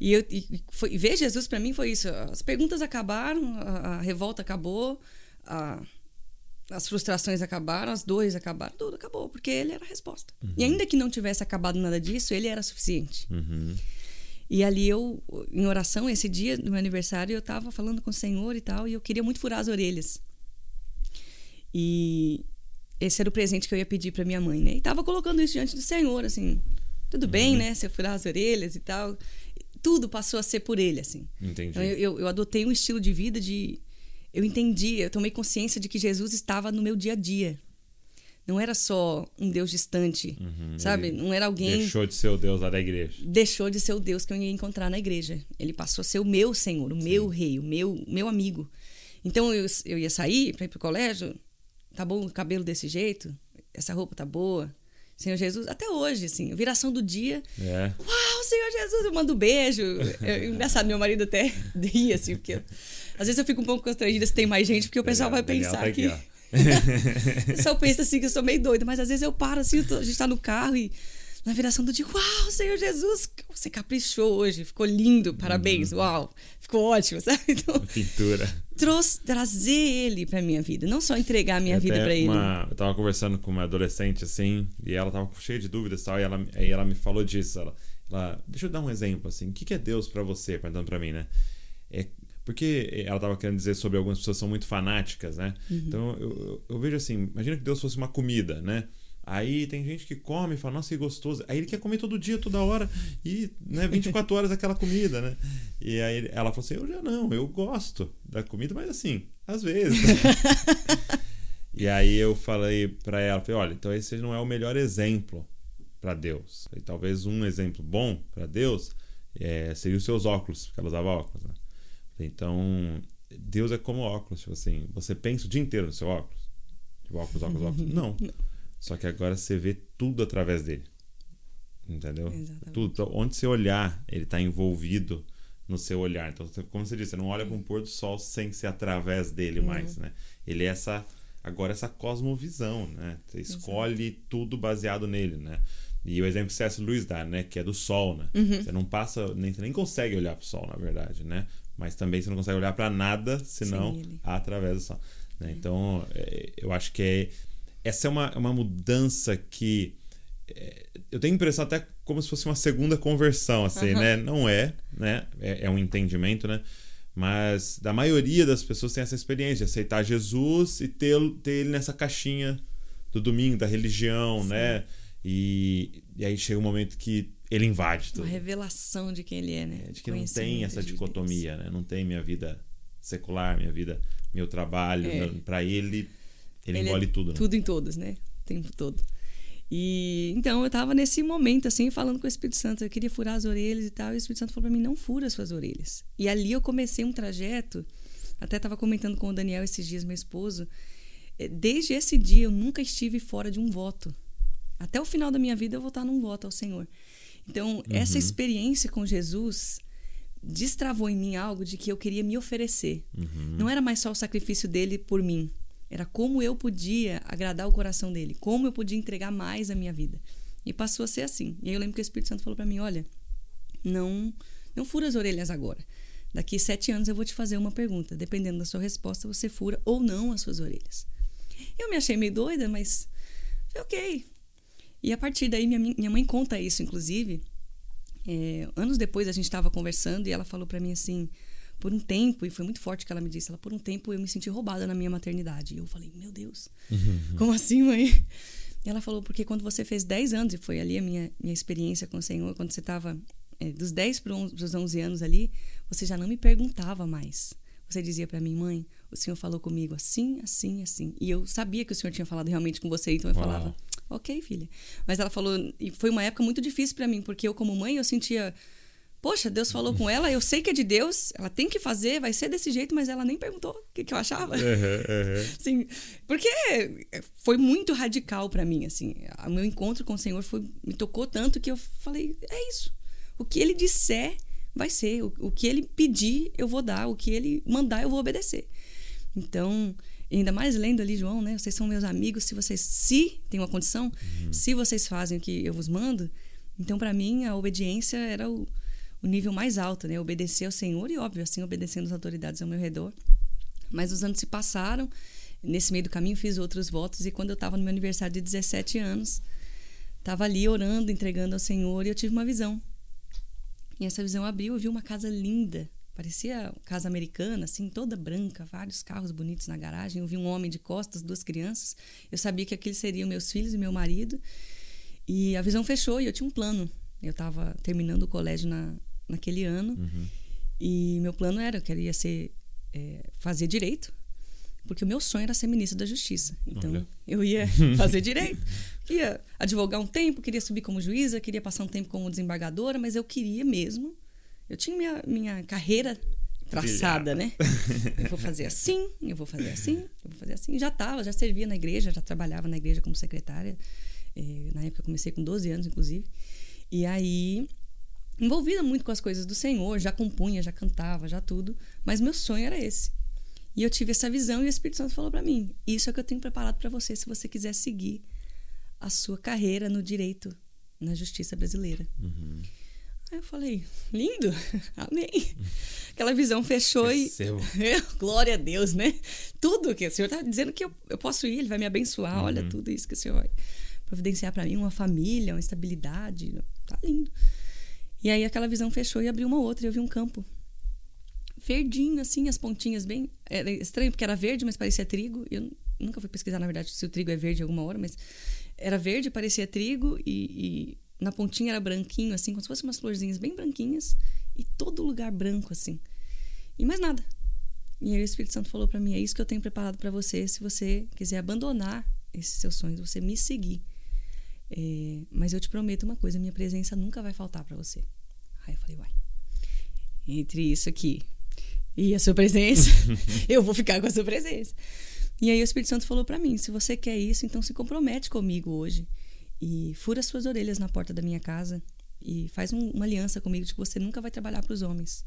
E, eu, e foi, ver Jesus para mim foi isso. As perguntas acabaram, a, a revolta acabou, a, as frustrações acabaram, as dores acabaram, tudo acabou, porque ele era a resposta. Uhum. E ainda que não tivesse acabado nada disso, ele era suficiente. Uhum. E ali eu, em oração, esse dia do meu aniversário, eu estava falando com o Senhor e tal, e eu queria muito furar as orelhas. E esse era o presente que eu ia pedir para minha mãe, né? E tava colocando isso diante do Senhor, assim, tudo uhum. bem, né? Se eu furar as orelhas e tal tudo passou a ser por ele, assim. Entendi. Então, eu, eu, eu, adotei um estilo de vida de. Eu entendi, eu tomei consciência de que Jesus estava no meu dia a dia. Não era só um Deus distante, uhum, sabe? Não era alguém. Deixou de ser o Deus lá da igreja. Deixou de ser o Deus que eu ia encontrar na igreja. Ele passou a ser o meu Senhor, o Sim. meu rei, o meu, meu amigo. Então eu, eu ia sair para ir pro colégio, tá bom o cabelo desse jeito? Essa roupa tá boa? Senhor Jesus, até hoje, assim, viração do dia. É. Uau, Senhor Jesus, eu mando um beijo. É [LAUGHS] engraçado, meu marido até [LAUGHS] ri, assim, porque às vezes eu fico um pouco constrangida se tem mais gente, porque o pessoal vai pensar tá aqui, que. [LAUGHS] o pessoal pensa assim que eu sou meio doida, mas às vezes eu paro assim, a gente tá no carro e na viração do dia, uau, Senhor Jesus, você caprichou hoje, ficou lindo, parabéns, uhum. uau, ficou ótimo, [LAUGHS] sabe? Então, Pintura trouxe, trazer ele pra minha vida, não só entregar a minha vida para ele. Eu tava conversando com uma adolescente assim, e ela tava cheia de dúvidas e tal, e ela, aí ela me falou disso. Ela, ela, deixa eu dar um exemplo assim, o que, é Deus para você, perguntando para mim, né? É, porque ela tava querendo dizer sobre algumas pessoas que são muito fanáticas, né? Uhum. Então eu, eu, eu vejo assim, imagina que Deus fosse uma comida, né? Aí tem gente que come e fala, nossa, que gostoso. Aí ele quer comer todo dia, toda hora, e né, 24 horas aquela comida, né? E aí ela falou assim: eu já não, eu gosto da comida, mas assim, às vezes. [LAUGHS] e aí eu falei para ela: falei, olha, então esse não é o melhor exemplo para Deus. E talvez um exemplo bom para Deus é, seria os seus óculos, porque ela usava óculos. Né? Então, Deus é como óculos, tipo assim, você pensa o dia inteiro no seu óculos. Tipo, óculos, óculos, óculos. [LAUGHS] Não. Só que agora você vê tudo através dele. Entendeu? Exatamente. Tudo. Então, onde você olhar, ele está envolvido no seu olhar. Então, como você disse, você não olha para um pôr do sol sem ser através dele uhum. mais, né? Ele é essa agora essa cosmovisão, né? Você escolhe Exato. tudo baseado nele, né? E o exemplo que C.S. Lewis dá, né? Que é do sol, né? Uhum. Você não passa, nem, você nem consegue olhar pro sol, na verdade, né? Mas também você não consegue olhar para nada senão através do sol. Né? Então, é, eu acho que é, essa é uma, uma mudança que é, eu tenho a impressão até como se fosse uma segunda conversão, assim, Aham. né? Não é, né? É, é um entendimento, né? Mas da maioria das pessoas tem essa experiência de aceitar Jesus e ter, ter ele nessa caixinha do domingo, da religião, né? E, e aí chega um momento que ele invade tudo. Uma revelação de quem ele é, né? É, de que não tem essa de Deus. dicotomia, né? Não tem minha vida secular, minha vida, meu trabalho. É. meu- Pra ele, ele, é engole tudo, né? Tudo em todos, né? O tempo todo. E então eu tava nesse momento, assim, falando com o Espírito Santo. Eu queria furar as orelhas e tal. E o Espírito Santo falou pra mim: não fura as suas orelhas. E ali eu comecei um trajeto. Até tava comentando com o Daniel esses dias, meu esposo. eh, Desde esse dia eu nunca estive fora de um voto. Até o final da minha vida eu vou estar num voto ao Senhor. Então, essa experiência com Jesus destravou em mim algo de que eu queria me oferecer. Não era mais só o sacrifício dele por mim. Era como eu podia agradar o coração dele, como eu podia entregar mais a minha vida. E passou a ser assim. E aí eu lembro que o Espírito Santo falou para mim: olha, não, não fura as orelhas agora. Daqui sete anos eu vou te fazer uma pergunta. Dependendo da sua resposta, você fura ou não as suas orelhas. Eu me achei meio doida, mas ok. E a partir daí, minha, minha mãe conta isso, inclusive. É, anos depois a gente estava conversando e ela falou para mim assim, por um tempo, e foi muito forte que ela me disse, ela por um tempo eu me senti roubada na minha maternidade. E eu falei, meu Deus, como assim, mãe? E ela falou, porque quando você fez 10 anos, e foi ali a minha, minha experiência com o Senhor, quando você estava é, dos 10 para os 11 anos ali, você já não me perguntava mais. Você dizia para mim, mãe, o Senhor falou comigo assim, assim, assim. E eu sabia que o Senhor tinha falado realmente com você, então eu Uau. falava, ok, filha. Mas ela falou, e foi uma época muito difícil para mim, porque eu, como mãe, eu sentia, poxa, Deus falou com ela, eu sei que é de Deus, ela tem que fazer, vai ser desse jeito, mas ela nem perguntou o que, que eu achava. Aham. Assim, [LAUGHS] porque foi muito radical para mim, assim. O meu encontro com o Senhor foi, me tocou tanto que eu falei, é isso. O que ele disser vai ser, o, o que ele pedir eu vou dar, o que ele mandar eu vou obedecer. Então, ainda mais lendo ali João, né? Vocês são meus amigos, se vocês se tem uma condição, se vocês fazem o que eu vos mando, então para mim a obediência era o, o nível mais alto, né? Obedecer ao Senhor e óbvio, assim obedecendo as autoridades ao meu redor. Mas os anos se passaram. Nesse meio do caminho fiz outros votos e quando eu estava no meu aniversário de 17 anos, estava ali orando, entregando ao Senhor e eu tive uma visão. E essa visão abriu, eu vi uma casa linda, parecia casa americana, assim, toda branca, vários carros bonitos na garagem. Eu vi um homem de costas, duas crianças. Eu sabia que aqueles seriam meus filhos e meu marido. E a visão fechou e eu tinha um plano. Eu estava terminando o colégio na, naquele ano e meu plano era, eu queria ser é, fazer direito, porque o meu sonho era ser ministro da Justiça. Então, Olha. eu ia [LAUGHS] fazer direito, ia advogar um tempo, queria subir como juíza, queria passar um tempo como desembargadora, mas eu queria mesmo. Eu tinha minha, minha carreira traçada, né? Eu vou fazer assim, eu vou fazer assim, eu vou fazer assim. Já estava, já servia na igreja, já trabalhava na igreja como secretária. Eh, na época eu comecei com 12 anos, inclusive. E aí, envolvida muito com as coisas do Senhor, já compunha, já cantava, já tudo. Mas meu sonho era esse. E eu tive essa visão e o Espírito Santo falou para mim: Isso é o que eu tenho preparado para você se você quiser seguir a sua carreira no direito, na justiça brasileira. Aí eu falei: Lindo, [LAUGHS] amém. Aquela visão fechou e. Recebo. [LAUGHS] Glória a Deus, né? Tudo que o Senhor está dizendo que eu, eu posso ir, Ele vai me abençoar. Olha tudo isso que o Senhor vai providenciar para mim: uma família, uma estabilidade. Tá lindo. E aí aquela visão fechou e abriu uma outra e eu vi um campo verdinho, assim, as pontinhas bem. Era estranho porque era verde, mas parecia trigo. Eu nunca fui pesquisar, na verdade, se o trigo é verde alguma hora, mas era verde, parecia trigo e, e na pontinha era branquinho, assim, como se fossem umas florzinhas bem branquinhas e todo lugar branco, assim. E mais nada. E aí o Espírito Santo falou para mim: é isso que eu tenho preparado para você, se você quiser abandonar esses seus sonhos, você me seguir. É, mas eu te prometo uma coisa: minha presença nunca vai faltar para você. Aí eu falei: uai. Entre isso aqui e a sua presença, [LAUGHS] eu vou ficar com a sua presença. E aí o Espírito Santo falou para mim: se você quer isso, então se compromete comigo hoje e fura suas orelhas na porta da minha casa e faz um- uma aliança comigo de que você nunca vai trabalhar para os homens.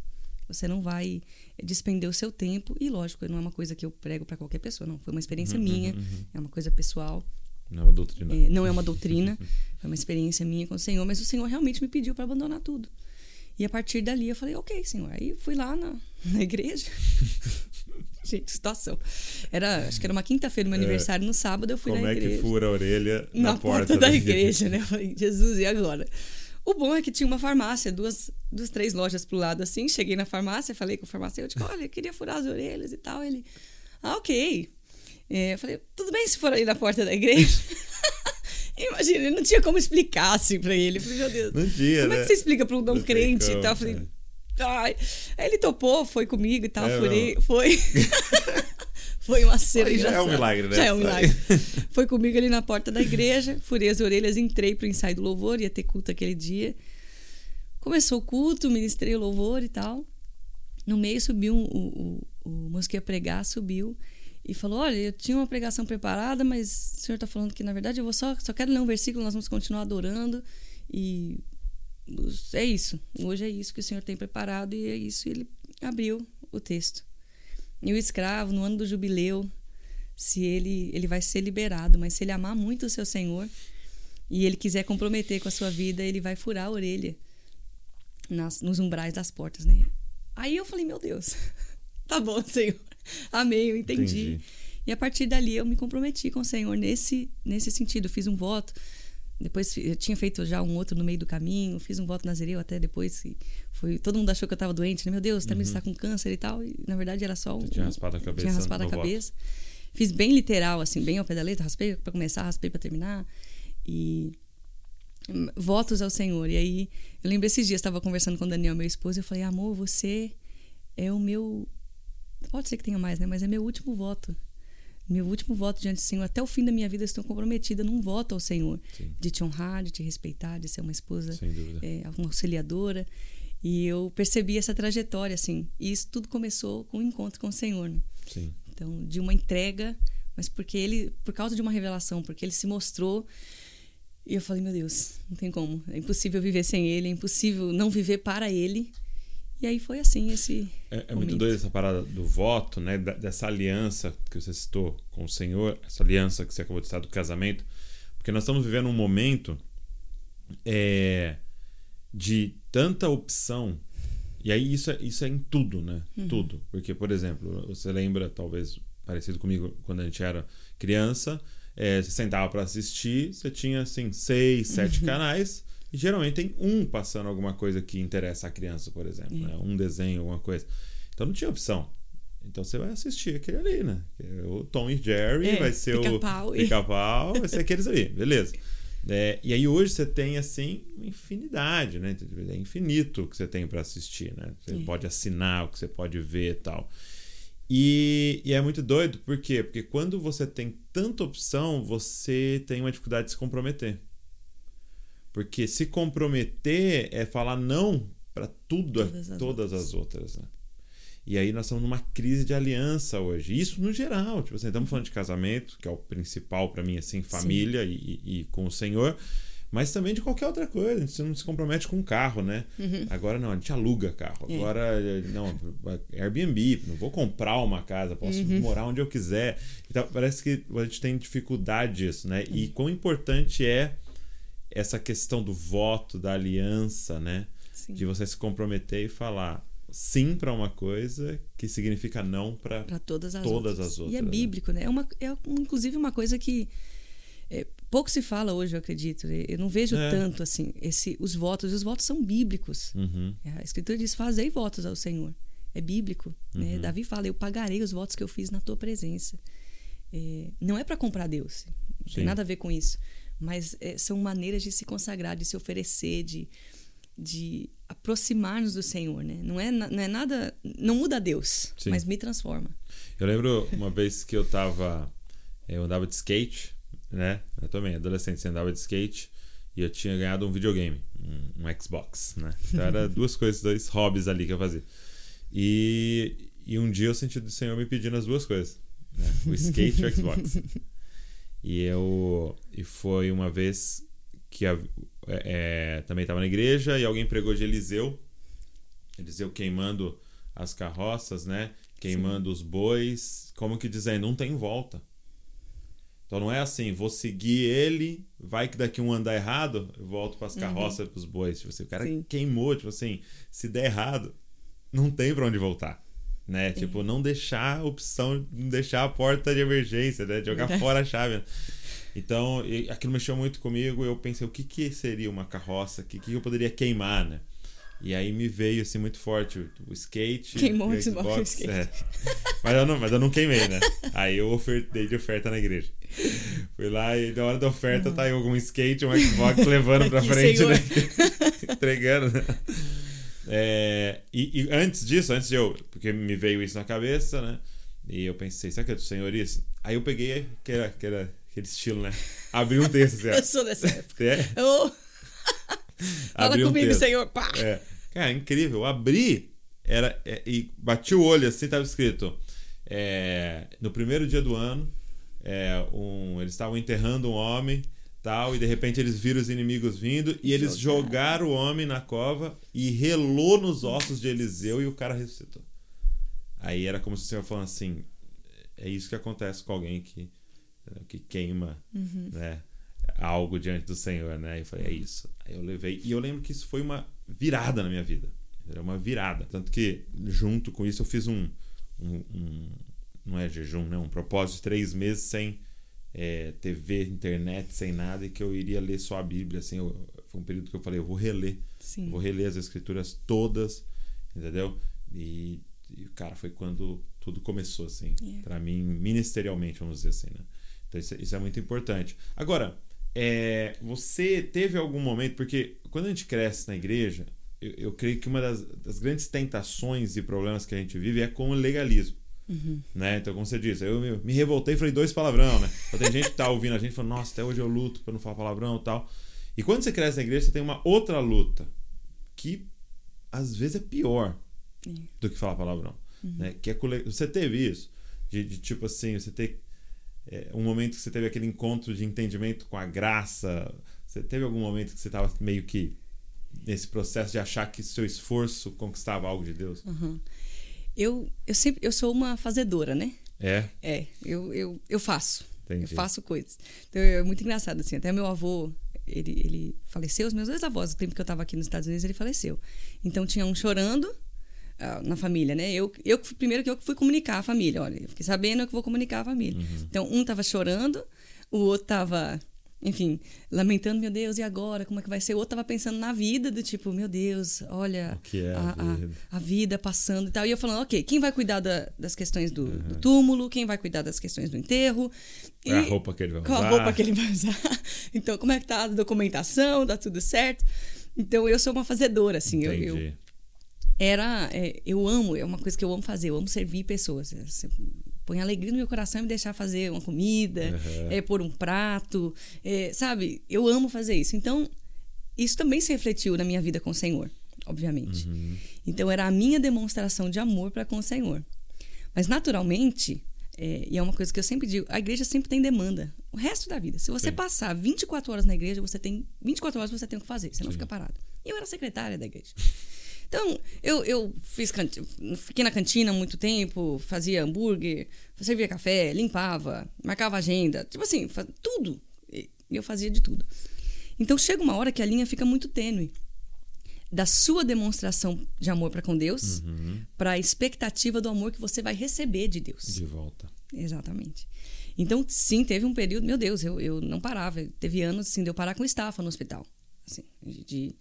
Você não vai despender o seu tempo e lógico, não é uma coisa que eu prego para qualquer pessoa, não. Foi uma experiência minha, é uma coisa pessoal. Não é uma doutrina. É, não é uma doutrina, foi [LAUGHS] uma experiência minha com o Senhor, mas o Senhor realmente me pediu para abandonar tudo. E a partir dali eu falei, ok, Senhor. Aí fui lá na, na igreja. [LAUGHS] Gente, situação. Era, acho que era uma quinta-feira, meu é, aniversário, no sábado eu fui na igreja. Como é que fura a orelha na, na porta, porta, da, da igreja, igreja, né? Eu falei, Jesus, e agora? O bom é que tinha uma farmácia, duas, duas três lojas pro lado assim. Cheguei na farmácia, falei com o farmacêutico, olha, eu queria furar as orelhas e tal. Ele, ah, ok. É, eu falei, tudo bem se for ali na porta da igreja? [LAUGHS] Imagina, não tinha como explicar assim pra ele. Eu falei, meu Deus. Não tinha, Como né? é que você explica pra um não, crente e tal? Eu falei, é. ai. Aí ele topou, foi comigo e tal, é, furei, foi. [LAUGHS] foi uma cena Já é um milagre, né? Já é um milagre. [LAUGHS] foi comigo ali na porta da igreja, furei as orelhas, entrei pro ensaio do louvor, ia ter culto aquele dia. Começou o culto, ministrei o louvor e tal. No meio subiu o, o, o que ia pregar, subiu e falou: Olha, eu tinha uma pregação preparada, mas o senhor está falando que na verdade eu vou só, só quero ler um versículo, nós vamos continuar adorando. E é isso. Hoje é isso que o senhor tem preparado e é isso. E ele abriu o texto. E o escravo, no ano do jubileu, se ele, ele vai ser liberado, mas se ele amar muito o seu senhor e ele quiser comprometer com a sua vida, ele vai furar a orelha nas, nos umbrais das portas, né? Aí eu falei: Meu Deus, [LAUGHS] tá bom, senhor. [LAUGHS] Amei, eu entendi. entendi. E a partir dali eu me comprometi com o Senhor nesse, nesse sentido. Fiz um voto. Depois eu tinha feito já um outro no meio do caminho, fiz um voto nazireu até depois. Foi, todo mundo achou que eu estava doente, né? Meu Deus, também uhum. está com câncer e tal. E na verdade era só um. tinha raspado a cabeça. Tinha raspado a cabeça. Voto. Fiz bem literal, assim, bem ao pé da letra. Raspei para começar, raspei para terminar. E votos ao Senhor. E aí, eu lembro esses dias, estava conversando com o Daniel, meu esposo, e eu falei: amor, você é o meu Pode ser que tenha mais, né? Mas é meu último voto. Meu último voto diante do Senhor. Até o fim da minha vida, estou comprometida num voto ao Senhor. Sim. De te honrar, de te respeitar, de ser uma esposa, é, uma auxiliadora. E eu percebi essa trajetória, assim. E isso tudo começou com o um encontro com o Senhor. Né? Sim. Então, de uma entrega, mas porque ele, por causa de uma revelação, porque ele se mostrou. E eu falei, meu Deus, não tem como. É impossível viver sem ele, é impossível não viver para ele. E aí foi assim esse. É, é muito doido essa parada do voto, né? dessa aliança que você citou com o Senhor, essa aliança que você acabou de citar do casamento. Porque nós estamos vivendo um momento é, de tanta opção. E aí isso é, isso é em tudo, né? Uhum. Tudo. Porque, por exemplo, você lembra, talvez parecido comigo, quando a gente era criança, é, você sentava para assistir, você tinha assim, seis, sete uhum. canais e geralmente tem um passando alguma coisa que interessa a criança, por exemplo, né? um desenho, alguma coisa. Então não tinha opção. Então você vai assistir aquele ali, né? É o Tom e Jerry, é, vai ser pica o [LAUGHS] Pica-Pau, vai ser aqueles ali, beleza. É, e aí hoje você tem assim uma infinidade, né? É infinito o que você tem para assistir, né? Você é. pode assinar o que você pode ver e tal. E, e, é muito doido, por quê? Porque quando você tem tanta opção, você tem uma dificuldade de se comprometer. Porque se comprometer é falar não para tudo, todas, as, todas outras. as outras. Né? E aí nós estamos numa crise de aliança hoje. Isso no geral. Tipo assim, estamos falando de casamento, que é o principal para mim, assim, família e, e, com o Senhor. Mas também de qualquer outra coisa. A gente não se compromete com um carro, né? Uhum. Agora não, a gente aluga carro. É. Agora, não, Airbnb, não vou comprar uma casa, posso uhum. morar onde eu quiser. Então, parece que a gente tem dificuldade disso, né? Uhum. E quão importante é essa questão do voto, da aliança, né? Sim. De você se comprometer e falar sim para uma coisa que significa não para todas, as, todas outras. as outras. E é né? bíblico, né? É, uma, é inclusive uma coisa que é, pouco se fala hoje, eu acredito. Né? Eu não vejo é. tanto assim esse, os votos. Os votos são bíblicos. Uhum. A Escritura diz: fazei votos ao Senhor. É bíblico. Né? Uhum. Né? Davi fala: eu pagarei os votos que eu fiz na tua presença. É, não é para comprar Deus. Não Sim. tem nada a ver com isso mas é, são maneiras de se consagrar, de se oferecer, de, de aproximar-nos do Senhor, né? Não é, não é nada, não muda Deus, Sim. mas me transforma. Eu lembro uma vez que eu tava, eu andava de skate, né? Eu também, adolescente, você andava de skate e eu tinha ganhado um videogame, um, um Xbox, né? Então era [LAUGHS] duas coisas, dois hobbies ali que eu fazia. E, e um dia eu senti o Senhor me pedindo as duas coisas, né? o skate e o Xbox. [LAUGHS] E eu e foi uma vez que a, é, é também estava na igreja e alguém pregou de Eliseu. Eliseu queimando as carroças, né? Queimando Sim. os bois, como que dizendo, não tem volta. Então não é assim, vou seguir ele, vai que daqui um dá errado, eu volto para as carroças, para os bois. Tipo assim, o cara Sim. queimou, tipo assim, se der errado, não tem para onde voltar. Né? Tipo, não deixar a opção, não deixar a porta de emergência, né? Jogar [LAUGHS] fora a chave. né? Então, aquilo mexeu muito comigo. Eu pensei, o que, que seria uma carroça? O que, que eu poderia queimar, né? E aí me veio assim muito forte o, skate. Queimou o Xbox o skate. é. Mas, eu não, mas eu não queimei, né? Aí eu ofertei de oferta na igreja. Fui lá e na hora da oferta tá eu com um skate, um Xbox levando pra [LAUGHS] frente, né? [LAUGHS] Entregando, né? É, e, e antes disso, antes de eu. Porque me veio isso na cabeça, né? E eu pensei, será que é do Senhor isso? Aí eu peguei, que era, que era aquele estilo, né? Abri um texto assim. [LAUGHS] Eu sou dessa época. É, Eu... [LAUGHS] Fala um comigo, texto. Senhor. Pá. É. Cara, incrível. Eu abri era, é, e bati o olho assim, tava escrito. é, no primeiro dia do ano, é, um, eles estavam enterrando um homem tal, e de repente eles viram os inimigos vindo e eles Jogaram. jogaram o homem na cova e relou nos ossos de Eliseu e o cara ressuscitou. Aí era como se o Senhor falando assim: é isso que acontece com alguém que, que queima né, algo diante do Senhor, né? E eu falei, é isso. Aí eu levei. E eu lembro que isso foi uma virada na minha vida. Era uma virada. Tanto que, junto com isso, eu fiz um. um- um- não é jejum, né? Um propósito de três meses sem é, TV, internet, sem nada, e que eu iria ler só a Bíblia. Assim, eu- foi um período que eu falei, eu vou reler. Sim. Vou reler as escrituras todas, entendeu? E, e, cara, foi quando tudo começou, assim, Yeah. Pra mim, ministerialmente, vamos dizer assim, né? Então isso, isso é muito importante. Agora, é, você teve algum momento, porque quando a gente cresce na igreja, eu, eu creio que uma das, das grandes tentações e problemas que a gente vive é com o legalismo. Né? Então, como você disse, eu me, me revoltei e falei dois palavrão, né? Então, tem gente que tá ouvindo a gente falando, nossa, até hoje eu luto pra não falar palavrão e tal. E quando você cresce na igreja, você tem uma outra luta que às vezes é pior do que falar palavrão. Né? Que é com le- Você teve isso? De, de, tipo assim, você ter é, um momento que você teve aquele encontro de entendimento com a graça. Você teve algum momento que você tava meio que nesse processo de achar que seu esforço conquistava algo de Deus? Eu, eu sempre eu sou uma fazedora, né? É, É, eu, eu, eu faço. Entendi. Eu faço coisas. Então é muito engraçado, assim. Até meu avô, ele, ele faleceu, os meus dois avós, no tempo que eu estava aqui nos Estados Unidos, ele faleceu. Então tinha um chorando ah, na família, né? Eu, eu primeiro que eu fui comunicar a família. Olha, eu fiquei sabendo eu que vou comunicar a família. Uhum. Então um estava chorando, o outro estava, enfim, lamentando, meu Deus, e agora? Como é que vai ser? O outro estava pensando na vida, do tipo, meu Deus, olha é a a, vida? a vida passando e tal. E eu falando, ok, quem vai cuidar da- das questões do, Uhum. do túmulo? Quem vai cuidar das questões do enterro? Qual é a E- roupa que ele vai qual a usar? roupa que ele vai usar. [LAUGHS] Então, como é que tá a documentação? Tá tudo certo? Então, eu sou uma fazedora, assim. Eu, eu Entendi. era... é, eu amo, é uma coisa que eu amo fazer. Eu amo servir pessoas. Põe alegria no meu coração e me deixar fazer uma comida, Uhum. é, pôr um prato, é, sabe? Eu amo fazer isso. Então, isso também se refletiu na minha vida com o Senhor, obviamente. Uhum. Então, era a minha demonstração de amor para com o Senhor. Mas, naturalmente, é, e é uma coisa que eu sempre digo, a igreja sempre tem demanda. O resto da vida. Se você Sim. passar 24 horas na igreja, você tem 24 horas você tem o que fazer. Você não Sim. fica parado. E eu era secretária da igreja. Então, eu, eu fiz fiquei na cantina há muito tempo, fazia hambúrguer, servia café, limpava, marcava agenda, tipo assim, tudo. E eu fazia de tudo. Então chega uma hora que a linha fica muito tênue da sua demonstração de amor para com Deus Uhum. para a expectativa do amor que você vai receber de Deus. De volta. Exatamente. Então, sim, teve um período, meu Deus, eu, eu não parava. Teve anos, assim, de eu parar com estafa no hospital. Assim, de, de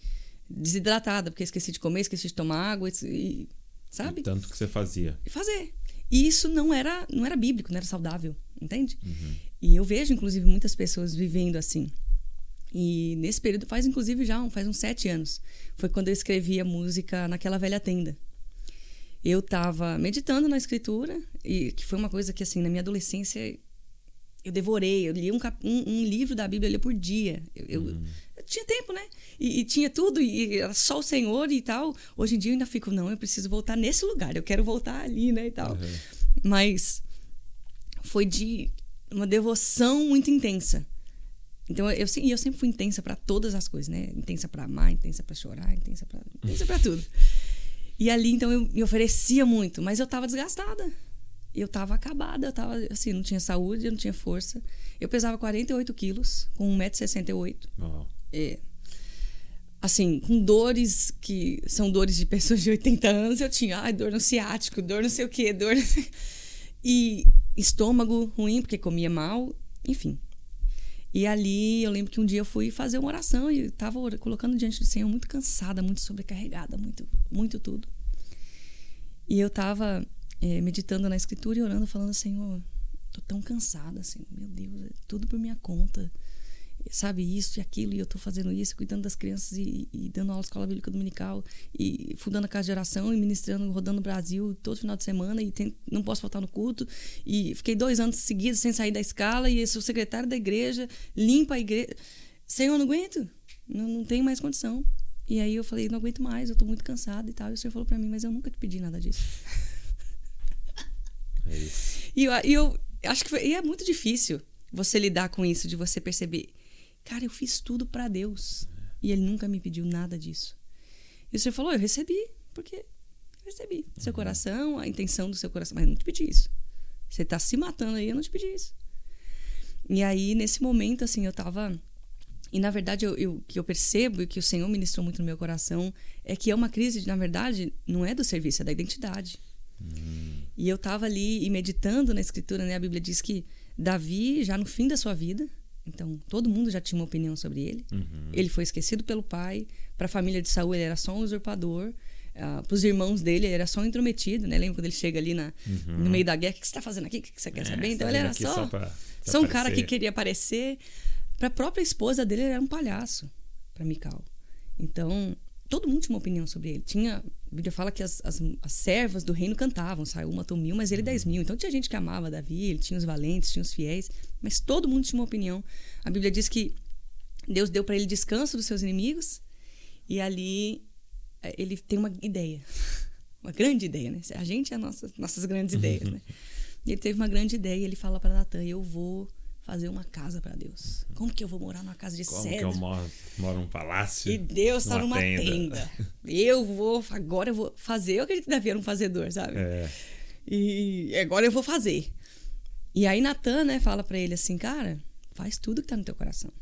desidratada, porque esqueci de comer, esqueci de tomar água, e, sabe? E tanto que você fazia. E fazer. E isso não era, não era bíblico, não era saudável, entende? Uhum. E eu vejo, inclusive, muitas pessoas vivendo assim. E nesse período, faz inclusive já faz uns sete anos, foi quando eu escrevi a música Naquela Velha Tenda. Eu estava meditando na escritura, e que foi uma coisa que, assim, na minha adolescência, eu devorei. Eu li um, um- um livro da Bíblia eu lia por dia. Eu, eu- eu tinha tempo, né? E, e tinha tudo, e era só o Senhor e tal. Hoje em dia eu ainda fico, não, eu preciso voltar nesse lugar, eu quero voltar ali, né? E tal. Uhum. Mas foi de uma devoção muito intensa. Então eu, se- e eu sempre fui intensa para todas as coisas, né? Intensa para amar, intensa para chorar, intensa para intensa para tudo. E ali então eu me oferecia muito, mas eu tava desgastada. Eu tava acabada, eu tava assim, não tinha saúde, eu não tinha força. Eu pesava 48 quilos, com 1,68m. Uau. É. Assim, com dores que são dores de pessoas de 80 anos, eu tinha ai, dor no ciático, dor não sei o quê, dor. E estômago ruim, porque comia mal, enfim. E ali eu lembro que um dia eu fui fazer uma oração e estava colocando diante do Senhor muito cansada, muito sobrecarregada, muito, muito tudo. E eu estava é, meditando na escritura e orando, falando, Senhor, tô tão cansada, assim, meu Deus, é tudo por minha conta. Sabe, isso e aquilo, e eu tô fazendo isso, cuidando das crianças e, e dando aula na escola bíblica dominical, e fundando a casa de oração e ministrando, rodando o Brasil todo final de semana, e tem, não posso faltar no culto. E fiquei dois anos seguidos sem sair da escala, e sou secretário da igreja, limpa a igreja. Senhor, eu não aguento, não, não tenho mais condição. E aí eu falei, não aguento mais, eu tô muito cansada e tal. E o Senhor falou para mim, mas eu nunca te pedi nada disso. É isso. E eu, eu acho que foi, e é muito difícil você lidar com isso, de você perceber, cara, eu fiz tudo para Deus e Ele nunca me pediu nada disso. E o Senhor falou, eu recebi, porque eu recebi. Seu coração, a intenção do seu coração, mas eu não te pedi isso. Você tá se matando aí, eu não te pedi isso. E aí, nesse momento, assim, eu tava. E na verdade, eu, eu, que eu percebo e que o Senhor ministrou muito no meu coração é que é uma crise, na verdade, não é do serviço, é da identidade. E eu estava ali e meditando na escritura, né? A Bíblia diz que Davi, já no fim da sua vida, então todo mundo já tinha uma opinião sobre ele. Ele foi esquecido pelo pai. Para a família de Saul, ele era só um usurpador. Uh, para os irmãos dele, ele era só um intrometido, né? Lembra quando ele chega ali na, no meio da guerra? O que você está fazendo aqui? O que você quer saber? Então ele era só, só, pra- só um cara que aparecer. queria aparecer. Para a própria esposa dele, ele era um palhaço, para Mical. Então, todo mundo tinha uma opinião sobre ele. Tinha, a Bíblia fala que as, as, as servas do reino cantavam, Saul matou mil, mas ele dez mil. Então tinha gente que amava Davi, ele tinha os valentes, tinha os fiéis, mas todo mundo tinha uma opinião. A Bíblia diz que Deus deu para ele descanso dos seus inimigos e ali eh, ele tem uma ideia, [LAUGHS] uma grande ideia, né? A gente é nossas nossas grandes ideias, né? E ele teve uma grande ideia e ele fala para Natan: Eu vou fazer uma casa para Deus. Como que eu vou morar numa casa de Como que cedro? eu moro, moro num palácio? E Deus está numa numa tenda. Eu vou, agora eu vou fazer. Eu acredito que Davi era um fazedor, sabe? É. E agora eu vou fazer. E aí Natan, né, fala pra ele assim, cara, faz tudo que tá no teu coração.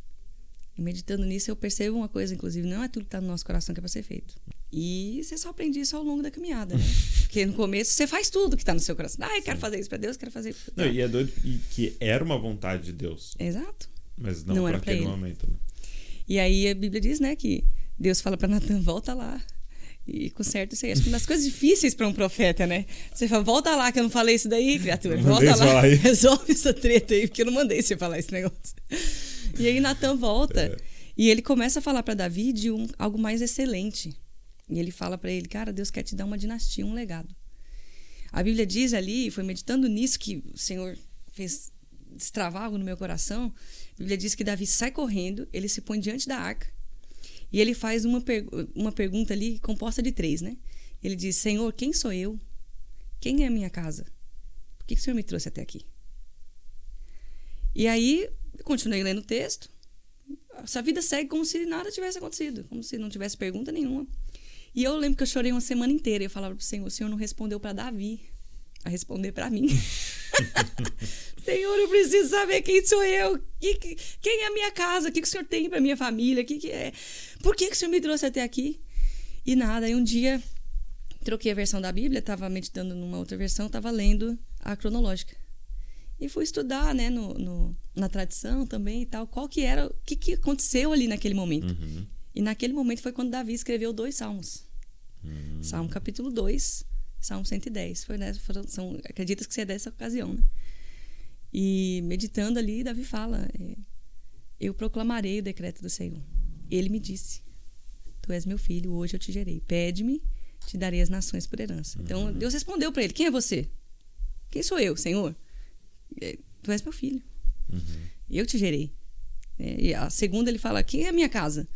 Meditando nisso, eu percebo uma coisa, inclusive, não é tudo que tá no nosso coração que é pra ser feito. E você só aprende isso ao longo da caminhada, né? [LAUGHS] Porque no começo você faz tudo que tá no seu coração. Ah, eu quero fazer isso pra Deus, quero fazer. Não, e é doido e que era uma vontade de Deus, Exato. mas não, Não para aquele ele. momento. Né? E aí a Bíblia diz, né, que Deus fala pra Natan, volta lá. E com certo isso aí, acho que uma das coisas difíceis pra um profeta, né? Você fala, volta lá que eu não falei isso daí, criatura. Não Volta lá, [LAUGHS] resolve essa treta aí, porque eu não mandei você falar esse negócio. E aí Natan volta É. e ele começa a falar pra Davi de um, algo mais excelente. E ele fala pra ele, cara, Deus quer te dar uma dinastia, um legado. A Bíblia diz ali, foi meditando nisso que o Senhor fez destravar algo no meu coração. A Bíblia diz que Davi sai correndo, ele se põe diante da arca e ele faz uma, pergu- uma pergunta ali composta de três, né? Ele diz: Senhor, quem sou eu? Quem é a minha casa? Por que, que o Senhor me trouxe até aqui? E aí, eu continuei lendo o texto. Essa vida segue como se nada tivesse acontecido, como se não tivesse pergunta nenhuma. E eu lembro que eu chorei uma semana inteira. Eu falava pro Senhor: o Senhor não respondeu para Davi, a responder para mim. [LAUGHS] Senhor, eu preciso saber quem sou eu, que, que- quem é a minha casa, o que, que o Senhor tem para minha família, que, que é, por que, que o Senhor me trouxe até aqui? E nada. Aí um dia troquei a versão da Bíblia, estava meditando numa outra versão, estava lendo a cronológica. E fui estudar, né, no, no- na tradição também e tal, qual que era, o que, que aconteceu ali naquele momento. E naquele momento foi quando Davi escreveu dois salmos. Salmo capítulo 2, Salmo 110. Foi nessa, foram, são, acredita que é dessa ocasião, né? E meditando ali, Davi fala: é, Eu proclamarei o decreto do Senhor. Ele me disse: Tu és meu filho, hoje eu te gerei. Pede-me, te darei as nações por herança. Então Deus respondeu para ele: Quem é você? Quem sou eu, Senhor? "É, Tu és meu filho. Eu te gerei. É, e a segunda ele fala: Quem é a minha casa?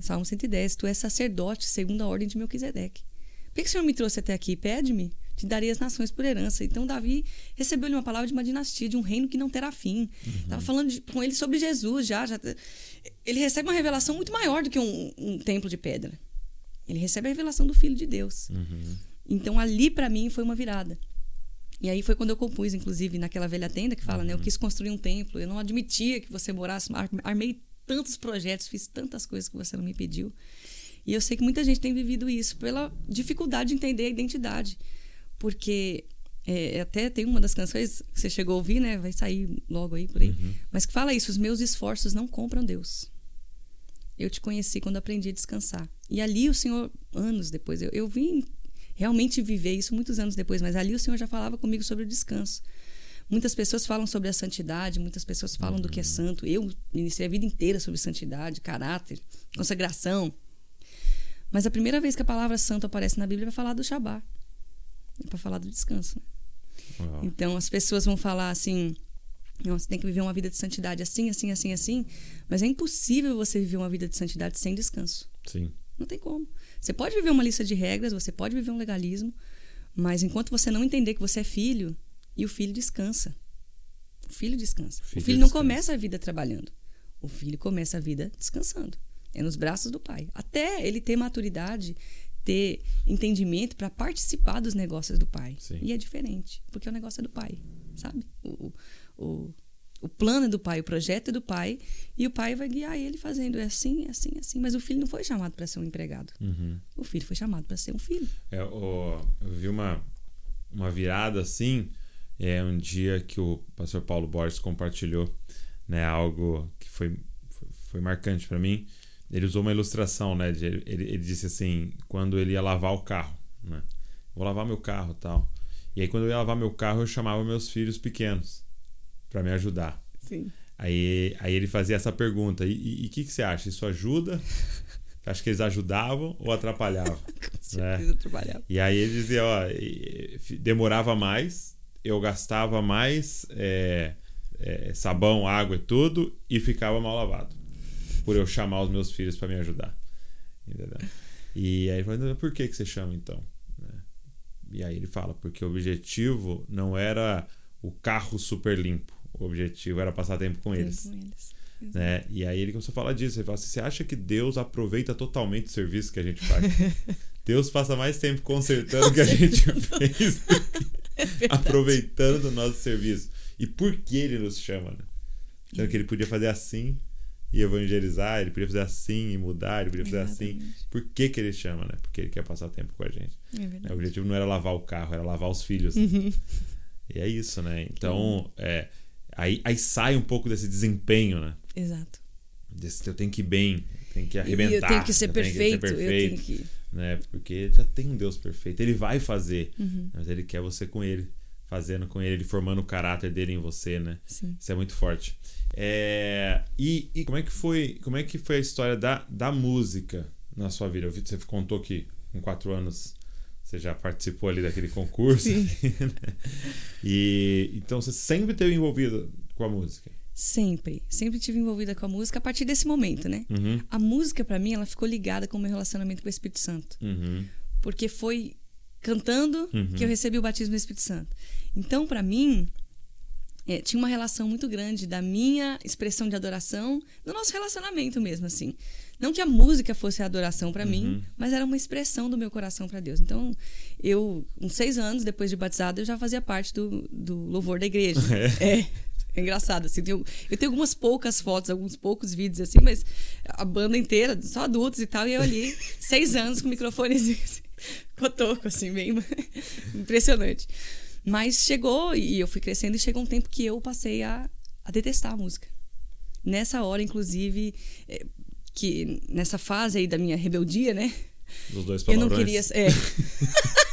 Salmo 110, tu és sacerdote segundo a ordem de Melquisedeque. Por que, que o Senhor me trouxe até aqui? Pede-me, te darei as nações por herança. Então Davi recebeu-lhe uma palavra de uma dinastia, de um reino que não terá fim. Estava falando de- com ele sobre Jesus já, já. Ele recebe uma revelação muito maior do que um, um templo de pedra. Ele recebe a revelação do Filho de Deus. Então ali para mim foi uma virada. E aí foi quando eu compus, inclusive, naquela velha tenda que fala, uhum. né? Eu quis construir um templo, eu não admitia que você morasse, armei tantos projetos, fiz tantas coisas que você não me pediu. E eu sei que muita gente tem vivido isso pela dificuldade de entender a identidade. Porque é, até tem uma das canções que você chegou a ouvir, né? Vai sair logo aí por aí. Uhum. Mas que fala isso: os meus esforços não compram Deus. Eu te conheci quando aprendi a descansar. E ali o Senhor, anos depois, eu, eu vim realmente viver isso muitos anos depois, mas ali o Senhor já falava comigo sobre o descanso. Muitas pessoas falam sobre a santidade, muitas pessoas falam uhum. do que é uhum. santo. Eu ministrei a vida inteira sobre santidade, caráter, consagração. Mas a primeira vez que a palavra santo aparece na Bíblia é para falar do Shabá. É para falar do descanso. Né? Então as pessoas vão falar assim: não, você tem que viver uma vida de santidade assim, assim, assim, assim. Mas é impossível você viver uma vida de santidade sem descanso. Sim. Não tem como. Você pode viver uma lista de regras, você pode viver um legalismo, mas enquanto você não entender que você é filho, e o filho descansa. O filho descansa. O filho, o filho não começa a vida trabalhando. O filho começa a vida descansando. É nos braços do pai. Até ele ter maturidade, ter entendimento para participar dos negócios do pai. Sim. E é diferente, porque o negócio é do pai, sabe? O, o, o plano é do pai, o projeto é do pai, e o pai vai guiar ele fazendo é assim, é assim, é assim. Mas o filho não foi chamado para ser um empregado. Uhum. O filho foi chamado para ser um filho. É, o, eu vi uma, uma virada assim, é um dia que o pastor Paulo Borges compartilhou né, algo que foi, foi, foi marcante para mim. Ele usou uma ilustração, né? De, ele, ele disse assim, quando ele ia lavar o carro, né? Vou lavar meu carro tal. E aí quando eu ia lavar meu carro, eu chamava meus filhos pequenos para me ajudar. Sim. Aí, aí ele fazia essa pergunta: e o que, que você acha? Isso ajuda? Acho que eles ajudavam ou atrapalhavam? [LAUGHS] Né? atrapalhavam. E aí ele dizia: ó, demorava mais, eu gastava mais é, é, sabão, água e tudo, e ficava mal lavado. Por eu chamar os meus filhos para me ajudar. Entendeu? E aí ele falou: por que, que você chama então? Né? E aí ele fala: porque o objetivo não era o carro super limpo o objetivo era passar tempo com eles. Com eles. Né? E aí ele começou a falar disso. Ele falou assim: você acha que Deus aproveita totalmente o serviço que a gente faz? [LAUGHS] Deus passa mais tempo consertando o que a gente fez [LAUGHS] é aproveitando o nosso serviço. E por que ele nos chama? Né? Então, que ele podia fazer assim e evangelizar, ele podia fazer assim e mudar, ele podia fazer assim. Exatamente. assim. Por que, que ele chama, né? Porque ele quer passar tempo com a gente. É o objetivo não era lavar o carro, era lavar os filhos. Né? Uhum. E é isso, né? Então, é, Aí, aí sai um pouco desse desempenho, né? Exato. Desse eu tenho que ir bem, tenho que arrebentar. E eu tenho que ser perfeito, que ser perfeito, eu tenho que... Né? Porque já tem um Deus perfeito. Ele vai fazer, uhum. mas ele quer você com ele, fazendo com ele, ele formando o caráter dele em você, né? Sim. Isso é muito forte. É... E, e como é que foi, como é que foi a história da, da música na sua vida? Eu vi você contou que com quatro anos você já participou ali daquele concurso. Sim. Né? e então você sempre esteve envolvida com a música. Sempre, sempre tive envolvida com a música a partir desse momento, né? Uhum. A música para mim ela ficou ligada com o meu relacionamento com o Espírito Santo, uhum. porque foi cantando uhum. que eu recebi o batismo do Espírito Santo. Então para mim é, tinha uma relação muito grande da minha expressão de adoração, do nosso relacionamento mesmo, assim. Não que a música fosse a adoração para uhum. mim, mas era uma expressão do meu coração para Deus. Então, eu, uns seis anos depois de batizado, eu já fazia parte do, do louvor da igreja. [LAUGHS] É. é. É engraçado, assim, eu, eu tenho algumas poucas fotos, alguns poucos vídeos, assim, mas a banda inteira, só adultos e tal, e eu ali, [LAUGHS] seis anos com microfonezinho, assim, cotoco, assim, bem [LAUGHS] impressionante. Mas chegou, e eu fui crescendo, e chegou um tempo que eu passei a, a detestar a música. Nessa hora, inclusive, é, que nessa fase aí da minha rebeldia, né? Dos dois palavrões. Eu não queria. É.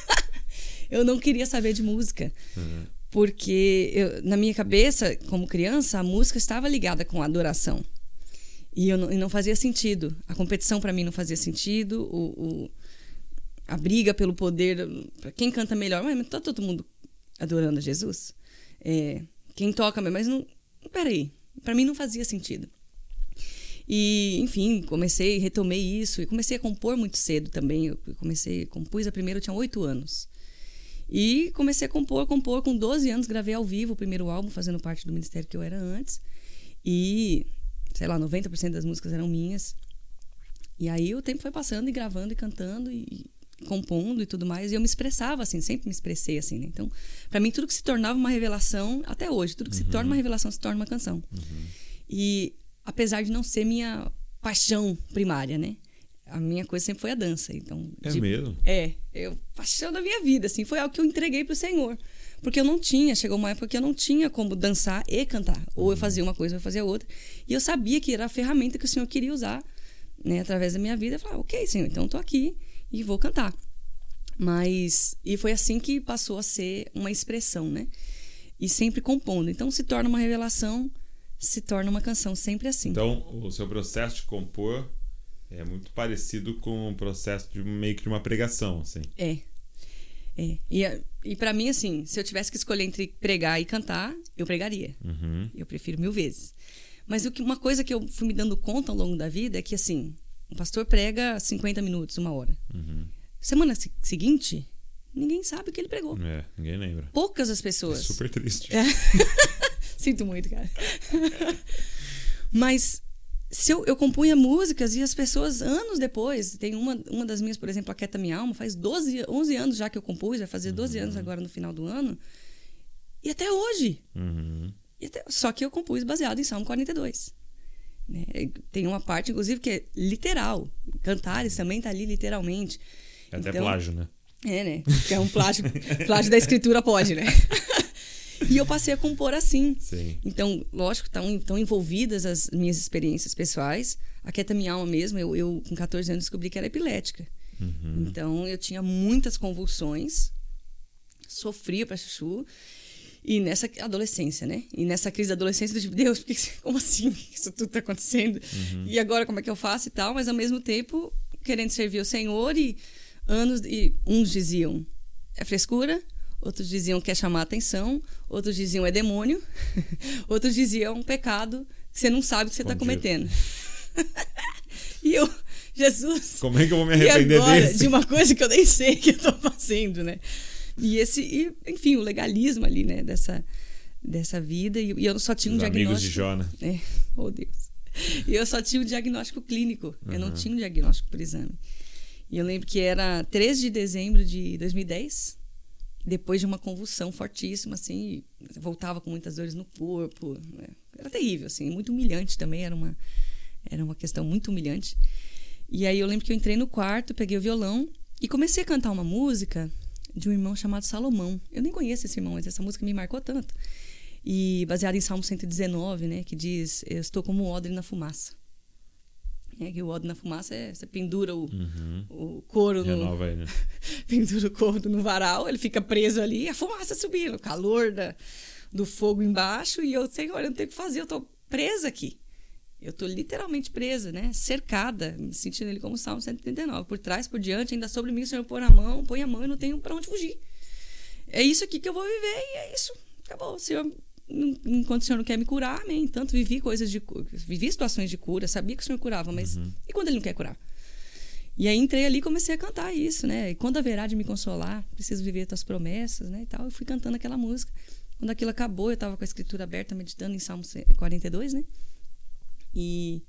[LAUGHS] eu não queria saber de música. Uhum. Porque eu, na minha cabeça, como criança, a música estava ligada com a adoração. E, eu não, e não fazia sentido. A competição para mim não fazia sentido. O, o, a briga pelo poder. para quem canta melhor. Mas tá todo mundo adorando Jesus. É, quem toca, mas não. Peraí, para mim não fazia sentido. E, enfim, comecei, retomei isso e comecei a compor muito cedo também. Eu comecei, compus a primeira, eu tinha oito anos. E comecei a compor, compor. Com 12 anos, gravei ao vivo o primeiro álbum, fazendo parte do ministério que eu era antes. E, sei lá, 90% das músicas eram minhas. E aí o tempo foi passando e gravando e cantando e compondo e tudo mais, e eu me expressava assim, sempre me expressei assim, né? Então, para mim tudo que se tornava uma revelação, até hoje, tudo que uhum. se torna uma revelação se torna uma canção. Uhum. E apesar de não ser minha paixão primária, né? A minha coisa sempre foi a dança, então. É de, mesmo? É, eu paixão da minha vida, assim, foi algo que eu entreguei pro Senhor. Porque eu não tinha, chegou uma época que eu não tinha como dançar e cantar. Ou eu uhum. fazia uma coisa ou eu fazia outra. E eu sabia que era a ferramenta que o Senhor queria usar, né, através da minha vida. Eu falava, ok, Senhor, então eu tô aqui e vou cantar. Mas. E foi assim que passou a ser uma expressão, né? E sempre compondo. Então se torna uma revelação, se torna uma canção, sempre assim. Então o seu processo de compor é muito parecido com o processo de meio que de uma pregação, assim. É. É. E, e para mim, assim, se eu tivesse que escolher entre pregar e cantar, eu pregaria. Uhum. Eu prefiro mil vezes. Mas o que, uma coisa que eu fui me dando conta ao longo da vida é que, assim, um pastor prega 50 minutos, uma hora. Uhum. Semana seguinte, ninguém sabe o que ele pregou. É, ninguém lembra. Poucas as pessoas. É super triste. É. [LAUGHS] Sinto muito, cara. Mas se eu, eu compunha músicas e as pessoas, anos depois, tem uma, uma das minhas, por exemplo, a Quieta Minha Alma, faz 12, 11 anos já que eu compus, vai fazer 12 uhum. anos agora no final do ano. E até hoje. Uhum. E até, só que eu compus baseado em Salmo 42. Né? Tem uma parte, inclusive, que é literal. Cantares também está ali literalmente. É até então, plágio, né? É, né? Que é um plágio, plágio da escritura pode, né? [LAUGHS] E eu passei a compor assim. Sim. Então, lógico, estão, estão envolvidas as minhas experiências pessoais. A Quieta Minha Alma mesmo, eu, eu com 14 anos descobri que era epilética. Uhum. Então, eu tinha muitas convulsões, sofria para chuchu. E nessa adolescência, né? E nessa crise da adolescência, eu tipo, Deus, porque, como assim? [LAUGHS] Isso tudo tá acontecendo? Uhum. E agora, como é que eu faço e tal? Mas, ao mesmo tempo, querendo servir o Senhor e anos... E uns diziam, é frescura outros diziam que é chamar atenção, outros diziam é demônio, [LAUGHS] outros diziam é um pecado que você não sabe que você está cometendo. [LAUGHS] e eu, Jesus. Como é que eu vou me arrepender agora, desse? De uma [LAUGHS] coisa que eu nem sei que eu estou fazendo, né? E esse, e, enfim, o legalismo ali, né? Dessa, dessa vida. E, e eu só tinha um Os diagnóstico. Amigos de Jó, né? É, oh Deus. E eu só tinha um diagnóstico clínico. Uhum. Eu não tinha um diagnóstico por exame. E eu lembro que era 13 de dezembro de 2010 depois de uma convulsão fortíssima, assim, voltava com muitas dores no corpo. Né? Era terrível, assim, muito humilhante também, era uma, era uma questão muito humilhante. E aí eu lembro que eu entrei no quarto, peguei o violão e comecei a cantar uma música de um irmão chamado Salomão. Eu nem conheço esse irmão, mas essa música me marcou tanto. E baseada em Salmo 119, né, que diz: Eu estou como um odre na fumaça. É que o ódio na fumaça é você pendura o, uhum. o couro Renova no. Aí, né? [LAUGHS] pendura o couro no varal, ele fica preso ali, a fumaça subindo, o calor da, do fogo embaixo, e eu, Senhor, eu não tenho o que fazer, eu tô presa aqui. Eu tô literalmente presa, né? Cercada, me sentindo ele como Salmo 139. Por trás, por diante, ainda sobre mim, o Senhor põe a mão, põe a mão e não tenho para onde fugir. É isso aqui que eu vou viver e é isso. Acabou. O Senhor enquanto o Senhor não quer me curar, amém. Tanto vivi coisas de vivi situações de cura, sabia que o Senhor curava, mas uhum. e quando ele não quer curar? E aí entrei ali e comecei a cantar isso, né? E quando haverá de me consolar, preciso viver tuas promessas, né? E tal. Eu fui cantando aquela música. Quando aquilo acabou, eu estava com a escritura aberta, meditando em Salmo 42, né? E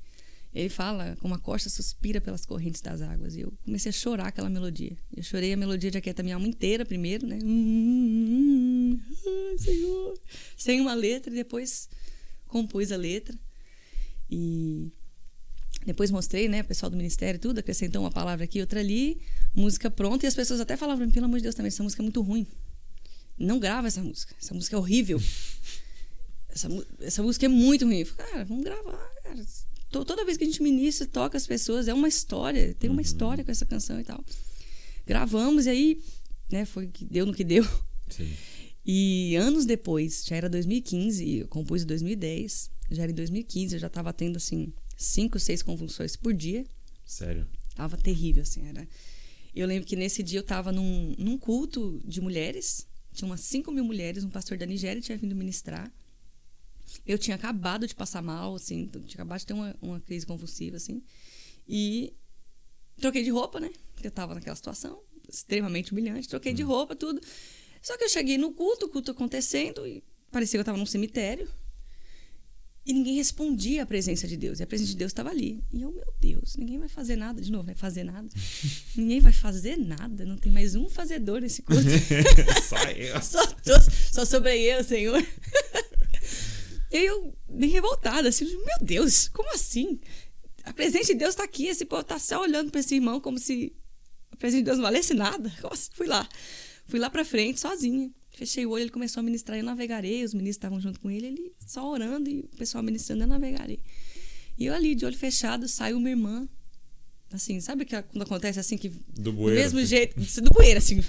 ele fala, como a costa suspira pelas correntes das águas. E eu comecei a chorar aquela melodia. Eu chorei a melodia de Aquieta Minha Alma inteira primeiro, né? Senhor. Sem uma letra, e depois compus a letra. E depois mostrei, né? Pessoal do ministério, tudo, acrescentou uma palavra aqui, outra ali, música pronta. E as pessoas até falavam, pelo amor de Deus, também, essa música é muito ruim. Não grava essa música. Essa música é horrível. Essa, essa música é muito ruim. Eu falei, cara, vamos gravar, cara toda vez que a gente ministra, toca as pessoas, é uma história, tem uma uhum. história com essa canção e tal. Gravamos e aí, né, foi que deu no que deu. Sim. E anos depois, já era 2015, eu compus em 2010, já era em 2015, eu já estava tendo assim cinco, seis convulsões por dia. Sério? Tava terrível, assim, era. Eu lembro que nesse dia eu estava num, num culto de mulheres, tinha umas 5 mil mulheres, um pastor da Nigéria tinha vindo ministrar. Eu tinha acabado de passar mal, assim, tinha acabado de ter uma, uma crise convulsiva, assim. E troquei de roupa, né? Porque eu tava naquela situação extremamente humilhante. Troquei de hum. roupa, tudo. Só que eu cheguei no culto, o culto acontecendo, e parecia que eu tava num cemitério. E ninguém respondia à presença de Deus. E a presença de Deus estava ali. E eu, meu Deus, ninguém vai fazer nada. De novo, vai fazer nada. [LAUGHS] ninguém vai fazer nada. Não tem mais um fazedor nesse culto. [LAUGHS] só eu. [LAUGHS] só, só sobrei eu, Senhor. E aí eu, bem revoltada, assim, meu Deus, como assim? A presença de Deus está aqui. Esse povo está só olhando para esse irmão como se a presença de Deus não valesse nada. [LAUGHS] Nossa, fui lá. Fui lá para frente sozinha. Fechei o olho, ele começou a ministrar, eu navegarei, os ministros estavam junto com ele, ele só orando e o pessoal ministrando, eu navegarei. E eu ali, de olho fechado, saiu uma irmã, assim, sabe que quando acontece assim, que do, bueiro, do mesmo assim. jeito, [LAUGHS] do bueiro, assim,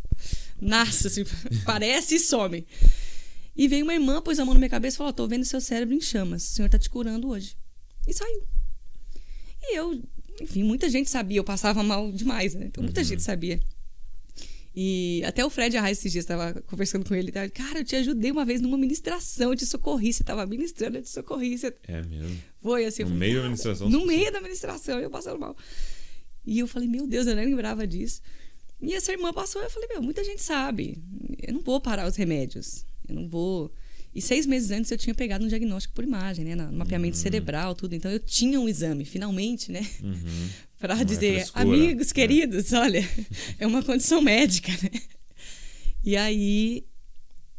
[LAUGHS] nasce, assim, parece e some. E veio uma irmã, pôs a mão na minha cabeça e falou, tô vendo seu cérebro em chamas, o senhor tá te curando hoje. E saiu. E eu, enfim, muita gente sabia, eu passava mal demais, né? Então muita uhum. gente sabia. E até o Fred Arraes esses dias estava conversando com ele. Tava, Cara, eu te ajudei uma vez numa ministração, eu te socorri. Você estava ministrando, eu te socorri. Você... É mesmo? Foi assim. No falei, meio da administração? No meio da administração, eu passando mal. E eu falei, meu Deus, eu nem lembrava disso. E essa irmã passou, eu falei, meu, muita gente sabe. Eu não vou parar os remédios. Eu não vou. E seis meses antes eu tinha pegado um diagnóstico por imagem, né? No mapeamento uhum. cerebral, tudo. Então eu tinha um exame, finalmente, né? Uhum [LAUGHS] para dizer, é amigos queridos, é. olha, [LAUGHS] é uma condição médica, né? E aí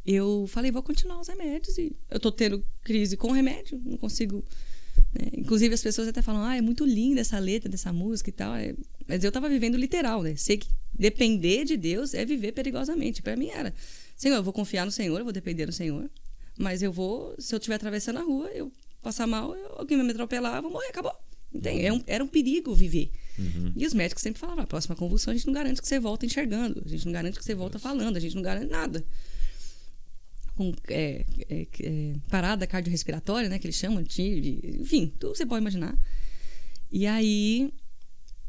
eu falei, vou continuar os remédios e eu tô tendo crise com remédio, não consigo. Né? Inclusive as pessoas até falam, ah, é muito linda essa letra dessa música e tal. É... Mas eu tava vivendo literal, né? Sei que depender de Deus é viver perigosamente. Para mim era, Senhor, eu vou confiar no Senhor, eu vou depender do Senhor, mas eu vou, se eu estiver atravessando a rua, eu passar mal, eu, alguém vai me atropelar, eu vou morrer, acabou. Entende? É um, era um perigo viver. Uhum. E os médicos sempre falavam: a próxima convulsão a gente não garante que você volta enxergando, a gente não garante que você volta falando, a gente não garante nada. Com é, é, é, parada cardiorrespiratória, né, que eles chamam, de, enfim, tudo você pode imaginar. E aí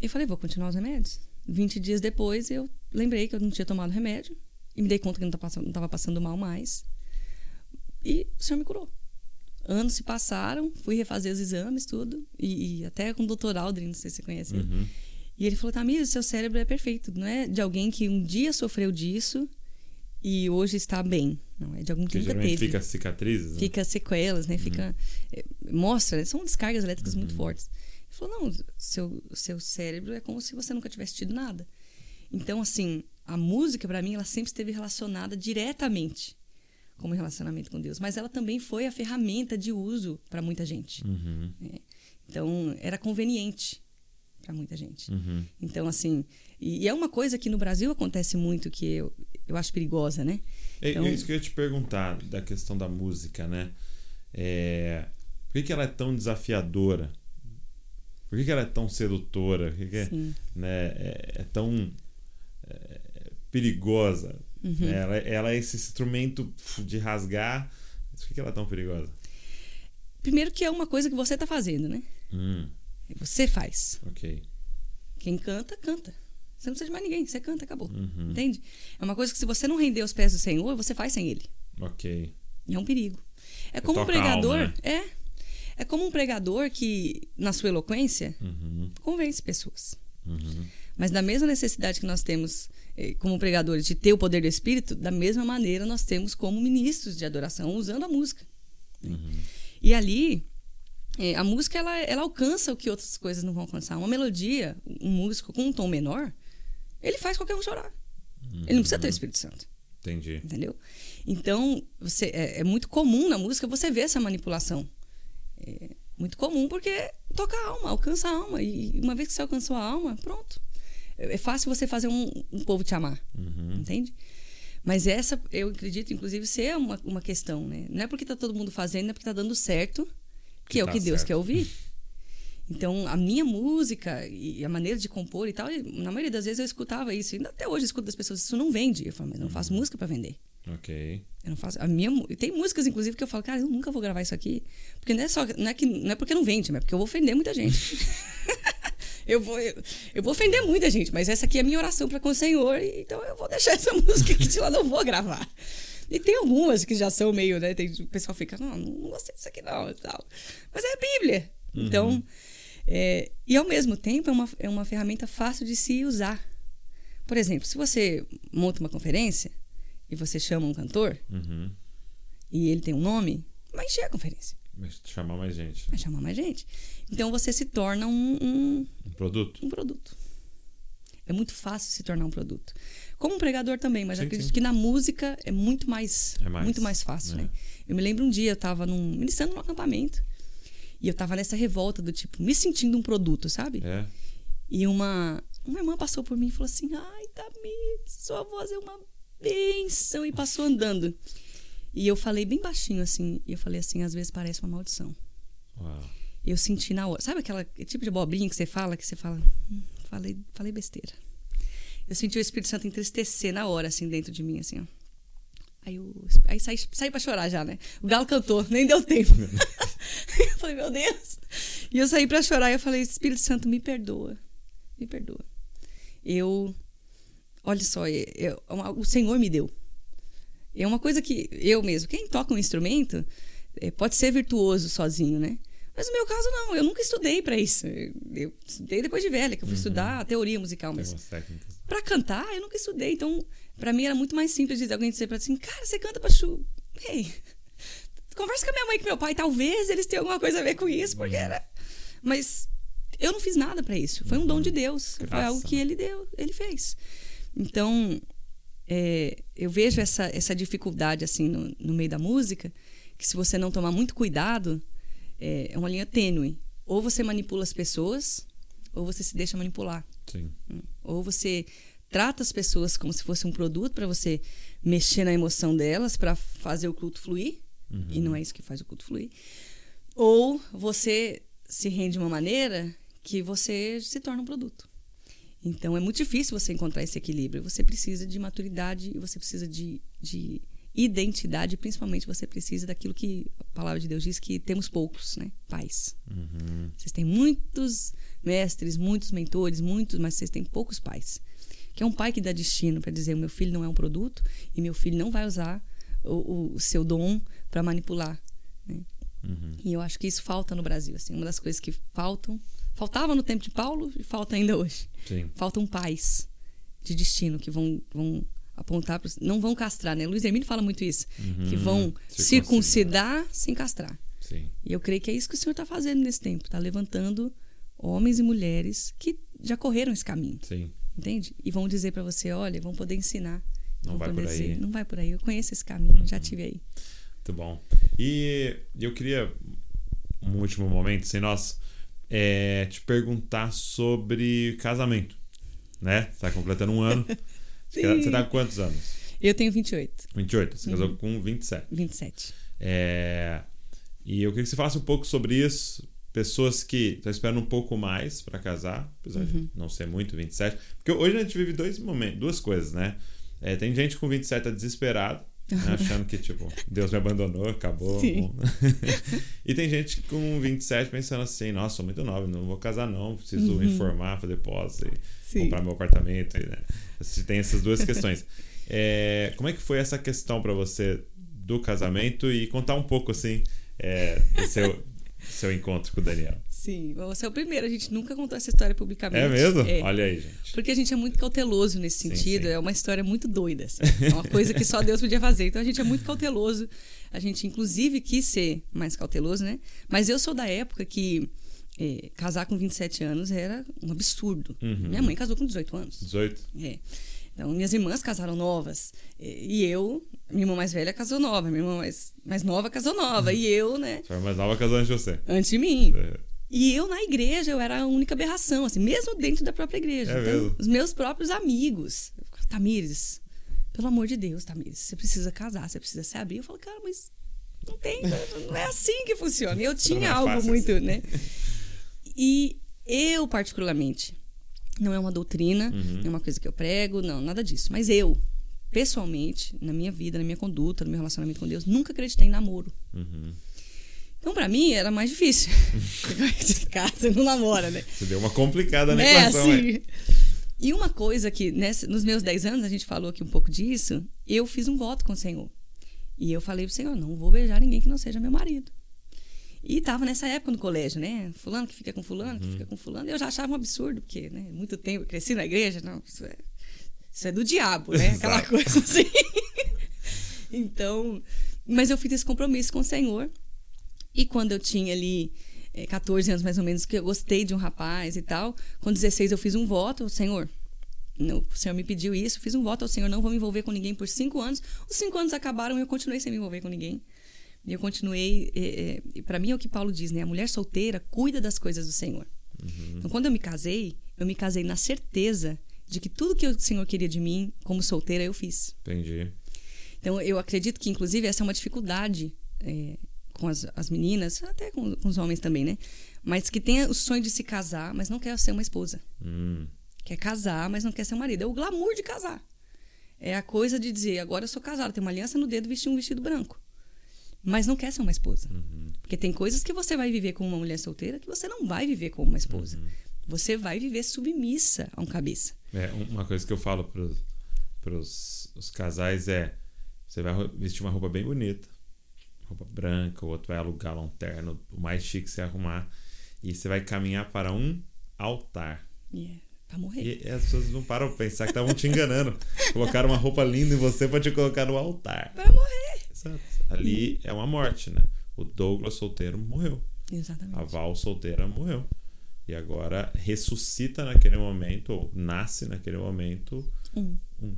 eu falei: vou continuar os remédios. 20 dias depois eu lembrei que eu não tinha tomado remédio e me dei conta que não estava passando mal mais. E o senhor me curou anos se passaram, fui refazer os exames, tudo, e, e até com o doutor Aldrin, não sei se você conhece ele. Uhum. E ele falou, Tamir, seu cérebro é perfeito, não é de alguém que um dia sofreu disso e hoje está bem. Não, é de alguém que, que nunca teve. fica cicatrizes, né? Fica sequelas, né? Uhum. Fica... É, mostra, são descargas elétricas uhum. muito fortes. Ele falou, não, seu, seu cérebro é como se você nunca tivesse tido nada. Então, assim, a música, para mim, ela sempre esteve relacionada diretamente como relacionamento com Deus, mas ela também foi a ferramenta de uso para muita gente. Uhum. É. Então, era conveniente para muita gente. Uhum. Então, assim, e, e, é uma coisa que no Brasil acontece muito que eu, eu acho perigosa, né? É, então, é isso que eu ia te perguntar da questão da música, né? É, por que, que ela é tão desafiadora? Por que, que ela é tão sedutora? Por que, que é, né, é, é tão é, perigosa? Uhum. Né? Ela, ela, é esse instrumento de rasgar. Por que ela é tão perigosa? Primeiro que é uma coisa que você está fazendo, né? Hum. Você faz. Ok. Quem canta, canta. Você não precisa de mais ninguém. Você canta, acabou. Uhum. Entende? É uma coisa que se você não render os pés do Senhor, você faz sem Ele. Ok. E é um perigo. É como um pregador. Alma, né? É. É como um pregador que, na sua eloquência, uhum. convence pessoas. Uhum. Mas na mesma necessidade que nós temos como pregadores de ter o poder do Espírito, da mesma maneira nós temos como ministros de adoração usando a música. Uhum. E ali eh, a música ela, ela alcança o que outras coisas não vão alcançar. Uma melodia, um músico com um tom menor, ele faz qualquer um chorar. Uhum. Ele não precisa ter o Espírito Santo. Entendi. Entendeu? Então, você, é, é, muito comum na música você ver essa manipulação. É muito comum porque toca a alma, alcança a alma. E uma vez que você alcançou a alma, pronto é fácil você fazer um, um povo te amar, uhum. entende? Mas essa, eu acredito, inclusive, ser uma, uma questão, né? Não é porque tá todo mundo fazendo, é porque tá dando certo, que, que é tá o que Deus quer ouvir. Então, a minha música e a maneira de compor e tal, na maioria das vezes eu escutava isso. E até hoje eu escuto das pessoas, isso não vende. Eu falo, mas eu não faço uhum. música para vender. Ok. Eu não faço. A minha, tem músicas, inclusive, que eu falo, cara, eu nunca vou gravar isso aqui. Porque não é só. Não é, que, não é porque não vende, mas é porque eu vou ofender muita gente. [LAUGHS] eu vou, eu, eu, vou ofender muita gente, mas essa aqui é a minha oração para com o Senhor, então eu vou deixar essa [LAUGHS] música aqui de lá, não vou gravar. E tem algumas que já são meio, né? Tem, o pessoal fica, não, não gostei disso aqui não, tal. Mas é a Bíblia. Uhum. Então, é, e ao mesmo tempo é uma, é uma ferramenta fácil de se usar. Por exemplo, se você monta uma conferência e você chama um cantor uhum. e ele tem um nome, vai encher a conferência. Mas chamar mais gente. Vai chamar mais gente. Então você se torna um, Um produto? um produto. É muito fácil se tornar um produto. Como um pregador também, mas Sim, acredito sim. que na música é muito mais, É mais, muito mais fácil, né? né? Eu me lembro um dia, eu tava num, ministrando num acampamento. E eu tava nessa revolta do tipo, me sentindo um produto, sabe? É. E uma, uma irmã passou por mim e falou assim: Ai, Tamir, sua voz é uma bênção. E passou andando. E eu falei bem baixinho assim. E eu falei assim: às vezes parece uma maldição. Uau. Eu senti na hora. Sabe aquela tipo de abobrinha que você fala, que você fala, "Hum, falei, falei besteira. Eu senti o Espírito Santo entristecer na hora, assim, dentro de mim, assim, ó. Aí, eu, aí saí, saí pra chorar já, né? O galo cantou, nem deu tempo. [LAUGHS] eu falei, meu Deus. E eu saí pra chorar e eu falei, Espírito Santo, me perdoa. Me perdoa. Eu. Olha só, eu- o Senhor me deu. É uma coisa que eu mesmo, quem toca um instrumento, eh, pode ser virtuoso sozinho, né? Mas no meu caso, não. Eu nunca estudei pra isso. Eu, estudei depois de velha, que eu fui estudar a teoria musical. Mas pra cantar, eu nunca estudei. Então, pra mim era muito mais simples de alguém dizer pra assim, cara, você canta pra chu. Ei, [LAUGHS] conversa com a minha mãe e com meu pai. Talvez eles tenham alguma coisa a ver com isso, porque era. Mas eu não fiz nada pra isso. Foi um dom de Deus. Foi Graça, algo que né? ele deu, ele fez. Então, é, eu vejo essa, essa dificuldade assim no, no meio da música, que se você não tomar muito cuidado, é, é uma linha tênue. Ou você manipula as pessoas, ou você se deixa manipular. Sim. Ou você trata as pessoas como se fosse um produto para você mexer na emoção delas, para fazer o culto fluir, e não é isso que faz o culto fluir. Ou você se rende de uma maneira que você se torna um produto. Então é muito difícil você encontrar esse equilíbrio. Você precisa de maturidade e você precisa de, de identidade, principalmente você precisa daquilo que a palavra de Deus diz que temos poucos, né? Pais. Uhum. Vocês têm muitos mestres, muitos mentores, muitos, mas vocês têm poucos pais. Que é um pai que dá destino para dizer: meu filho não é um produto e meu filho não vai usar o, o- o seu dom para manipular. né? Uhum. E eu acho que isso falta no Brasil. Assim, uma das coisas que faltam, faltava no tempo de Paulo e falta ainda hoje. Sim. Faltam pais de destino que vão, vão apontar para não vão castrar, né? Luiz Hermínio fala muito isso, que vão Uhum. Circuncidar. circuncidar sem castrar. Sim. E eu creio que é isso que o Senhor está fazendo nesse tempo. Está levantando homens e mulheres que já correram esse caminho, Sim. entende? E vão dizer para você, olha, vão poder ensinar. Não vão vai por aí. dizer, não vai por aí. Eu conheço esse caminho, já tive aí. Muito bom. E eu queria, um último momento, sem nós, é, te perguntar sobre casamento. Né? Você tá completando um ano. [LAUGHS] Você Sim. você tá com quantos anos? Eu tenho 28, 28. Você Uhum. casou com 27. 27. É, e eu queria que você falasse um pouco sobre isso. Pessoas que estão esperando um pouco mais para casar, apesar Uhum. de não ser muito 27. Porque hoje a gente vive dois momentos, duas coisas, né? É, tem gente com 27 tá desesperado, né? [LAUGHS] achando que, tipo, Deus me abandonou, acabou. [LAUGHS] E tem gente com 27 pensando assim, nossa, sou muito nova, não vou casar não, preciso me formar, fazer pós e Uhum. Comprar meu apartamento. e, Né? Você Tem essas duas questões. [LAUGHS] É, como é que foi essa questão para você do casamento e contar um pouco, assim, é, do seu, seu encontro com o Daniel? Sim, você é o primeiro. A gente nunca contou essa história publicamente. É mesmo? É. Olha aí, gente. Porque a gente é muito cauteloso nesse Sim, sentido. sim. É uma história muito doida. assim. [LAUGHS] É uma coisa que só Deus podia fazer. Então a gente é muito cauteloso. A gente, inclusive, quis ser mais cauteloso, né? Mas eu sou da época que eh, casar com 27 anos era um absurdo. Uhum. Minha mãe casou com 18 anos. 18? É. Então, minhas irmãs casaram novas. eh, E eu, minha irmã mais velha casou nova. Minha irmã mais, mais nova casou nova. E eu, né? [LAUGHS] Sua irmã mais nova casou antes de você. Antes de mim. É. E eu, na igreja, eu era a única aberração, assim, mesmo dentro da própria igreja. É então, mesmo? os meus próprios amigos. Tamires, pelo amor de Deus, Tamires, você precisa casar, você precisa se abrir. Eu falo, cara, mas não tem, não é assim que funciona. Eu tinha é algo muito, assim. né? [LAUGHS] E eu, particularmente, não é uma doutrina, Uhum. não é uma coisa que eu prego, não, nada disso. Mas eu, pessoalmente, na minha vida, na minha conduta, no meu relacionamento com Deus, nunca acreditei em namoro. Uhum. Então, pra mim, era mais difícil. [LAUGHS] Você casa, não namora, né? Você deu uma complicada na né? equação. Assim. E uma coisa que, nessa- nos meus 10 anos, a gente falou aqui um pouco disso, eu fiz um voto com o Senhor. E eu falei pro Senhor, não vou beijar ninguém que não seja meu marido. E tava nessa época no colégio, né? Fulano que fica com fulano, que fica com fulano. Eu já achava um absurdo, porque, né? Muito tempo, cresci na igreja, não, isso é, isso é do diabo, né? Aquela Exato. coisa assim. [LAUGHS] então, mas eu fiz esse compromisso com o Senhor. E quando eu tinha ali é, 14 anos mais ou menos, que eu gostei de um rapaz e tal, com 16 eu fiz um voto, Senhor, não, o Senhor me pediu isso, fiz um voto ao Senhor, não vou me envolver com ninguém por cinco anos. Os cinco anos acabaram e eu continuei sem me envolver com ninguém. E eu continuei. É, é, para mim é o que Paulo diz, né? A mulher solteira cuida das coisas do Senhor. Uhum. Então, quando eu me casei, eu me casei na certeza de que tudo que o Senhor queria de mim, como solteira, eu fiz. Entendi. Então, eu acredito que, inclusive, essa é uma dificuldade é, com as, as, meninas, até com, com, os homens também, né? Mas que tem o sonho de se casar, mas não quer ser uma esposa. Hum. Quer casar, mas não quer ser um marido. É o glamour de casar. É a coisa de dizer, agora eu sou casada, tenho uma aliança no dedo, vestir um vestido branco. Mas não quer ser uma esposa. Uhum. Porque tem coisas que você vai viver com uma mulher solteira que você não vai viver com uma esposa. Uhum. Você vai viver submissa a um cabeça. É, uma coisa que eu falo para os casais é: você vai vestir uma roupa bem bonita, roupa branca, o outro vai alugar um terno, o mais chique você arrumar, e você vai caminhar para um altar. Yeah. Pra morrer. E as pessoas não param pra pensar que estavam te enganando. [LAUGHS] Colocaram uma roupa linda em você pra te colocar no altar. Pra morrer. Exato. Ali é uma morte, né? O Douglas solteiro morreu. Exatamente. A Val solteira morreu. E agora ressuscita naquele momento, ou nasce naquele momento. Um. Um.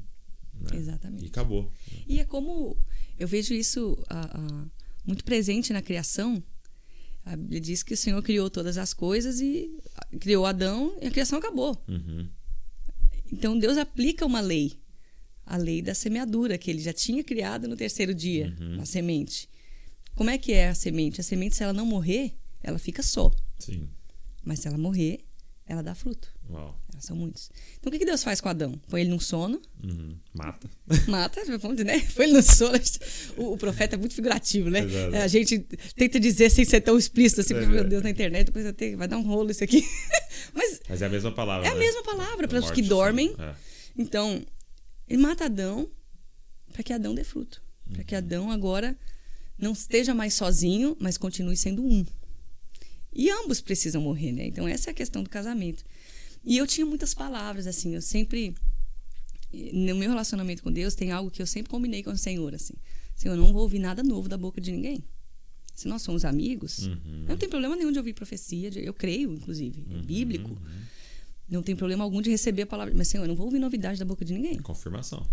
Né? Exatamente. E acabou. E é como eu vejo isso uh, uh, muito presente na criação. A Bíblia diz que o Senhor criou todas as coisas e criou Adão e a criação acabou. Uhum. Então Deus aplica uma lei, a lei da semeadura, que ele já tinha criado no terceiro dia, uhum. a semente. Como é que é a semente? A semente, se ela não morrer, ela fica só. Sim. Mas se ela morrer, ela dá fruto. Uau. Elas são muitos. Então o que, que Deus faz com Adão? Põe ele num sono. Uhum. Mata. [LAUGHS] Mata, vamos né? Põe ele no sono. O, o, profeta é muito figurativo, né? Exato. A gente tenta dizer sem ser tão explícito assim, É, porque, meu. Deus, na internet, depois tenho, vai dar um rolo isso aqui. [LAUGHS] Mas Mas é a mesma palavra. é a né? mesma palavra para os que dormem. É. Então, ele mata Adão para que Adão dê fruto. Para que Adão agora não esteja mais sozinho, mas continue sendo um. E ambos precisam morrer, né? Então, essa é a questão do casamento. E eu tinha muitas palavras, assim, eu sempre. No meu relacionamento com Deus, tem algo que eu sempre combinei com o Senhor, assim. Senhor, eu não vou ouvir nada novo da boca de ninguém. Se nós somos amigos, Uhum. não tem problema nenhum de ouvir profecia, de- eu creio, inclusive, é Uhum, bíblico. uhum. Não tem problema algum de receber a palavra. Mas, Senhor, eu não vou ouvir novidade da boca de ninguém. Confirmação.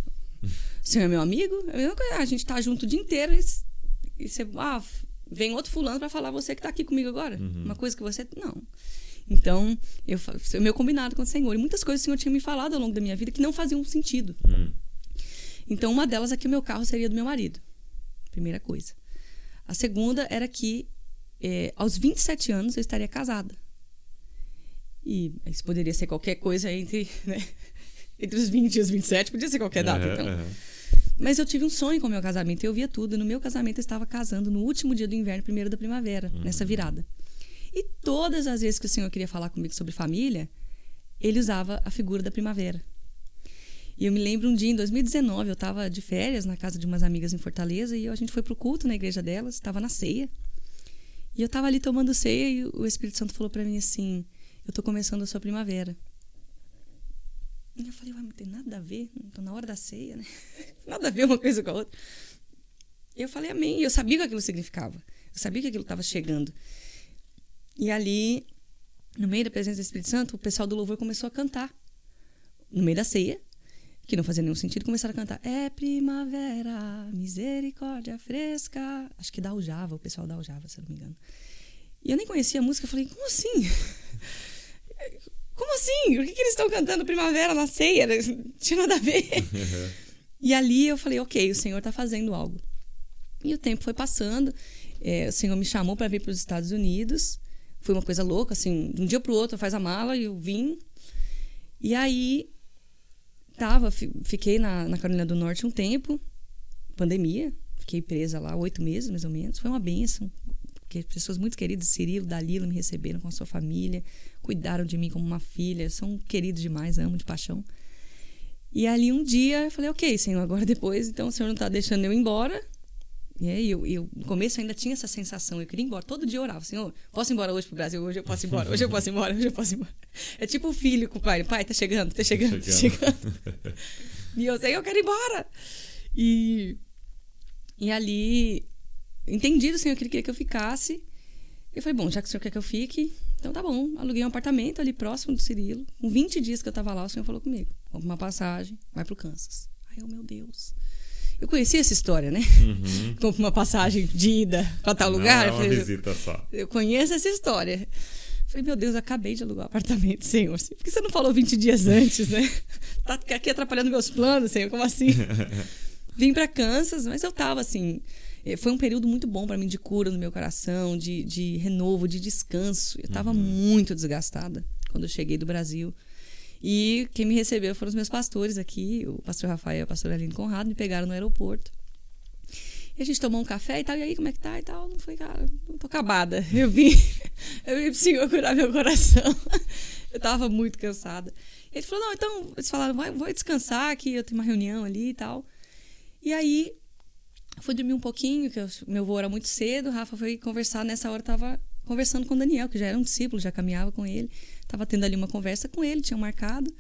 O senhor é meu amigo? É a mesma coisa. A gente tá junto o dia inteiro e, e você. Ah, vem outro fulano para falar você que tá aqui comigo agora. Uhum. Uma coisa que você. Não. Então, eu o meu combinado com o Senhor. E muitas coisas o Senhor tinha me falado ao longo da minha vida que não faziam sentido. Hum. Então, uma delas é que o meu carro seria do meu marido. Primeira coisa. A segunda era que eh, aos 27 anos eu estaria casada. E isso poderia ser qualquer coisa entre, né, [LAUGHS] entre os 20 e os 27, podia ser qualquer data. Aham, então. aham. Mas eu tive um sonho com o meu casamento, eu via tudo. No meu casamento eu estava casando no último dia do inverno, primeiro da primavera, nessa virada. E todas as vezes que o Senhor queria falar comigo sobre família, ele usava a figura da primavera. E eu me lembro um dia em 2019, eu estava de férias na casa de umas amigas em Fortaleza e a gente foi pro culto na igreja delas, estava na ceia. E eu estava ali tomando ceia e o Espírito Santo falou para mim assim: "Eu tô começando a sua primavera". E eu falei: "Ué, não tem nada a ver, não tô na hora da ceia, né? [LAUGHS] nada a ver uma coisa com a outra". E eu falei: "Amém". E eu sabia o que aquilo significava. Eu sabia que aquilo estava chegando. E ali, no meio da presença do Espírito Santo, o pessoal do louvor começou a cantar. No meio da ceia, que não fazia nenhum sentido, começaram a cantar. É primavera, misericórdia fresca. Acho que da Aljava, o pessoal da Aljava, se eu não me engano. E eu nem conhecia a música, eu falei, como assim? [LAUGHS] Como assim? Por que, que eles estão cantando primavera na ceia? Não tinha nada a ver. [LAUGHS] e ali eu falei, ok, o Senhor está fazendo algo. E o tempo foi passando. é, o Senhor me chamou para vir para os Estados Unidos. Foi uma coisa louca, assim, de um dia para o outro, faz a mala e eu vim. E aí tava, fi- fiquei na, na Carolina do Norte um tempo, pandemia, fiquei presa lá oito meses mais ou menos. Foi uma benção, porque pessoas muito queridas, Cirilo, Dalila, me receberam com a sua família, cuidaram de mim como uma filha, são queridos demais, amo de paixão. E ali um dia eu falei, ok, Senhor, agora [LAUGHS] depois, então o Senhor não está deixando eu ir embora. E aí eu, eu, no começo eu ainda tinha essa sensação, eu queria ir embora. Todo dia eu orava, Senhor, posso ir embora hoje pro Brasil? Hoje eu posso ir embora, hoje eu posso ir embora, hoje eu posso ir embora. É tipo o filho com o pai, pai, tá chegando, tá chegando, tá chegando. [LAUGHS] E eu sei, eu quero ir embora. E, e ali, entendi do Senhor que ele queria que eu ficasse. Eu falei, bom, já que o senhor quer que eu fique, então tá bom. Aluguei um apartamento ali próximo do Cirilo. Com 20 dias que eu tava lá, o senhor falou comigo: compra uma passagem, vai pro Kansas. Aí eu, meu Deus. Eu conhecia essa história, né? Uhum. [LAUGHS] Compra uma passagem de ida pra tal Não lugar. é uma falei, visita só. Eu conheço essa história. Falei, meu Deus, eu acabei de alugar um apartamento, senhor. Por que você não falou 20 dias antes, né? [LAUGHS] Tá aqui atrapalhando meus planos, senhor. Como assim? [LAUGHS] Vim para Kansas, mas eu tava assim. Eh, Foi um período muito bom para mim de cura no meu coração, de, de renovo, de descanso. Eu tava muito desgastada quando eu cheguei do Brasil. E quem me recebeu foram os meus pastores aqui, o pastor Rafael e a pastora Aline Conrado, me pegaram no aeroporto. E a gente tomou um café e tal, e aí, como é que tá e tal? Não foi, cara, não tô acabada. [LAUGHS] Eu vim, [LAUGHS] eu vim pro Senhor curar meu coração. [LAUGHS] Eu tava muito cansada. E ele falou, não, então, eles falaram, vai, vou descansar aqui, eu tenho uma reunião ali e tal. E aí, fui dormir um pouquinho, que eu- meu voo era muito cedo, Rafa foi conversar, nessa hora tava conversando com o Daniel, que já era um discípulo, já caminhava com ele. Tava tendo ali uma conversa com ele, tinha marcado.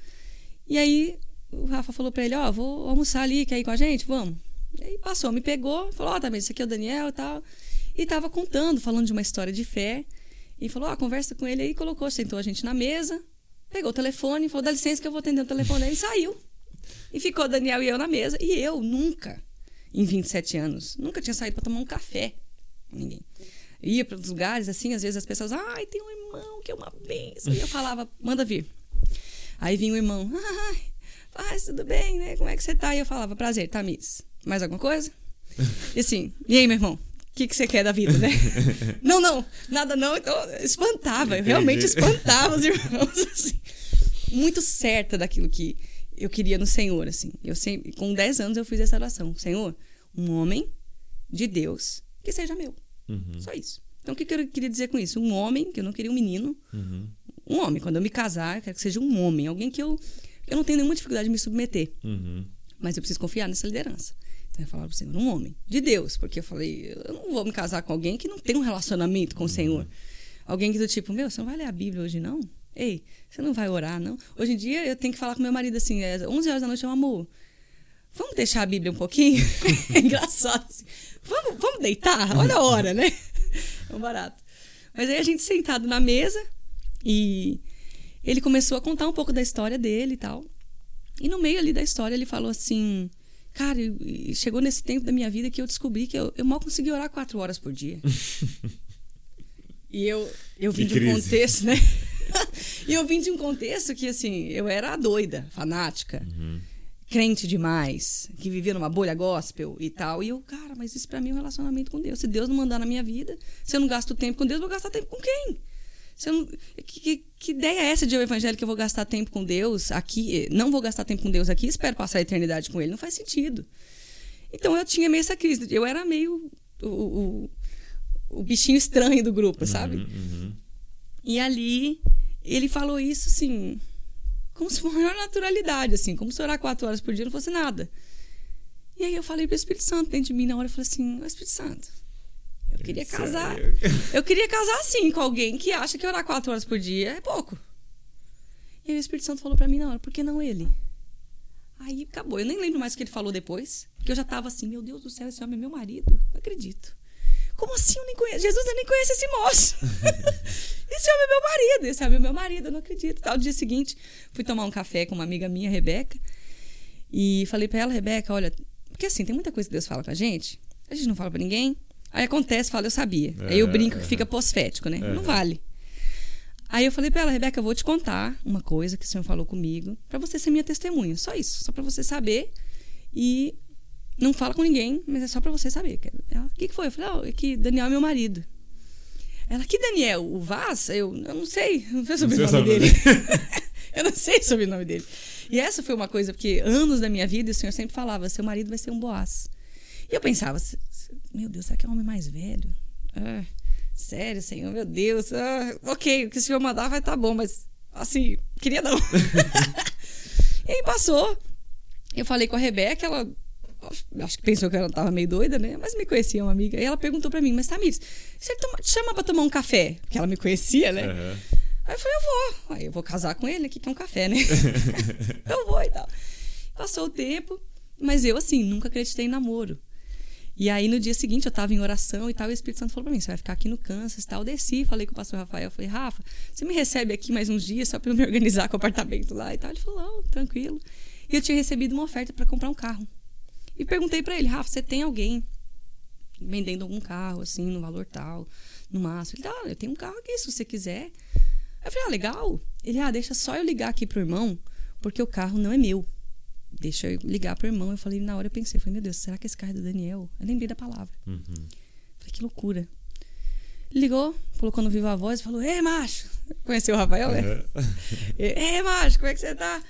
E aí, o Rafa falou pra ele, ó, vou almoçar ali, quer ir com a gente? Vamos. E aí passou, me pegou, falou, ó, tá bem, esse aqui é o Daniel e tal. E tava contando, falando de uma história de fé. E falou, ó, conversa com ele aí, colocou, sentou a gente na mesa, pegou o telefone, falou, dá licença que eu vou atender o telefone. Aí ele saiu. E ficou Daniel e eu na mesa. E eu nunca, em 27 anos, nunca tinha saído para tomar um café com ninguém. Ia para os lugares, assim, às vezes as pessoas, ai, tem um irmão que é uma bênção. E eu falava, manda vir. Aí vinha o irmão, ai, paz, tudo bem, né? Como é que você tá? E eu falava, prazer, Tamis. Mais alguma coisa? E assim, e aí, meu irmão? O que, que você quer da vida, né? [LAUGHS] não, não, nada não. Então, espantava, eu realmente espantava os irmãos, [LAUGHS] assim. Muito certa daquilo que eu queria no Senhor, assim. Eu sempre, com 10 anos eu fiz essa oração. Senhor, um homem de Deus que seja meu. Só isso. Então, o que, que eu queria dizer com isso? Um homem, que eu não queria um menino. Um homem. Quando eu me casar, eu quero que seja um homem. Alguém que eu, eu não tenho nenhuma dificuldade de me submeter. Uhum. Mas eu preciso confiar nessa liderança. Então eu falava pro Senhor, um homem, de Deus, porque eu falei, eu não vou me casar com alguém que não tem um relacionamento com o Senhor. Alguém que do tipo, meu, você não vai ler a Bíblia hoje, não? Ei, você não vai orar, não? Hoje em dia eu tenho que falar com meu marido assim, é 11 horas da noite, eu amor, vamos deixar a Bíblia um pouquinho? [LAUGHS] é engraçado assim. Vamos, vamos deitar? Olha a hora, né? É um barato. Mas aí a gente sentado na mesa e ele começou a contar um pouco da história dele e tal. E no meio ali da história ele falou assim: Cara, chegou nesse tempo da minha vida que eu descobri que eu, eu mal consegui orar quatro horas por dia. [LAUGHS] e eu, eu vim de um contexto, né? E eu vim de um contexto que, assim, eu era doida, fanática, crente demais, que vivia numa bolha gospel e tal. E eu, cara, mas isso pra mim é um relacionamento com Deus. Se Deus não mandar na minha vida, se eu não gasto tempo com Deus, eu vou gastar tempo com quem? Se eu não- que, que- que ideia é essa de eu evangelho que eu vou gastar tempo com Deus aqui? Não vou gastar tempo com Deus aqui, espero passar a eternidade com Ele. Não faz sentido. Então eu tinha meio essa crise. Eu era meio o, o, o bichinho estranho do grupo, sabe? E ali ele falou isso assim, como se fosse a maior naturalidade, assim, como se orar quatro horas por dia não fosse nada. E aí eu falei pro Espírito Santo dentro de mim na hora, eu falei assim, "Ô, Espírito Santo, eu queria casar. Sério? [LAUGHS] Eu queria casar assim com alguém que acha que orar quatro horas por dia é pouco. E aí o Espírito Santo falou pra mim na hora, por que não ele? Aí acabou. Eu nem lembro mais o que ele falou depois. Porque eu já tava assim, meu Deus do céu, esse homem é meu marido. Não acredito. Como assim eu nem conheço? Jesus, eu nem conheço esse moço. [LAUGHS] esse homem é meu marido. Esse homem é meu marido, eu não acredito. Tal, dia seguinte, fui tomar um café com uma amiga minha, Rebeca. E falei pra ela, Rebeca, olha, porque assim, tem muita coisa que Deus fala com a gente, a gente não fala pra ninguém. Aí acontece, fala, eu sabia. Aí eu É, brinco que é. fica posfético, né? É. Não vale. Aí eu falei pra ela, Rebeca, eu vou te contar uma coisa que o senhor falou comigo, pra você ser minha testemunha. Só isso, só pra você saber. E não fala com ninguém, mas é só pra você saber. Ela, o que, que foi? Eu falei, oh, é que Daniel é meu marido. Ela, que Daniel? O Vaz? Eu, eu não sei, [LAUGHS] não sei sobre o sei nome o dele. [LAUGHS] eu não sei sobre o nome dele. E essa foi uma coisa, porque anos da minha vida o senhor sempre falava: seu marido vai ser um Boaz. E eu pensava: "Se- se- meu Deus, será que é um homem mais velho? Ah, sério, senhor, meu Deus. ah, ok, o que o senhor mandar vai estar bom, mas assim, queria não. [LAUGHS] e aí passou. Eu falei com a Rebeca, ela acho que pensou que ela tava meio doida, né? Mas me conhecia uma amiga. E ela perguntou pra mim, mas Tamires, você toma- te chama pra tomar um café? Porque ela me conhecia, né? Aham. Aí eu falei, eu vou. Aí eu vou casar com ele aqui, que é um café, né? [LAUGHS] eu vou e tal. Passou o tempo, mas eu, assim, nunca acreditei em namoro. E aí, no dia seguinte, eu tava em oração e tal, e o Espírito Santo falou pra mim: você vai ficar aqui no Kansas e tal. Eu desci, falei com o pastor Rafael, falei, Rafa, você me recebe aqui mais uns dias só pra eu me organizar com o apartamento lá e tal. Ele falou, oh, tranquilo. E eu tinha recebido uma oferta para comprar um carro. E perguntei para ele, Rafa, você tem alguém vendendo algum carro, assim, no valor tal, no máximo? Ele, ah, eu tenho um carro aqui, se você quiser. Eu falei, ah, legal. Ele, ah, deixa só eu ligar aqui pro irmão, porque o carro não é meu deixa eu ligar pro irmão. Eu falei, na hora eu pensei, falei, meu Deus, será que esse carro é do Daniel? Eu lembrei da palavra. Uhum. Falei, que loucura. Ligou, colocou no Viva Voz e falou, ei, macho. Conheceu o Rafael, né? Uhum. [LAUGHS] Ei, macho, como é que você tá?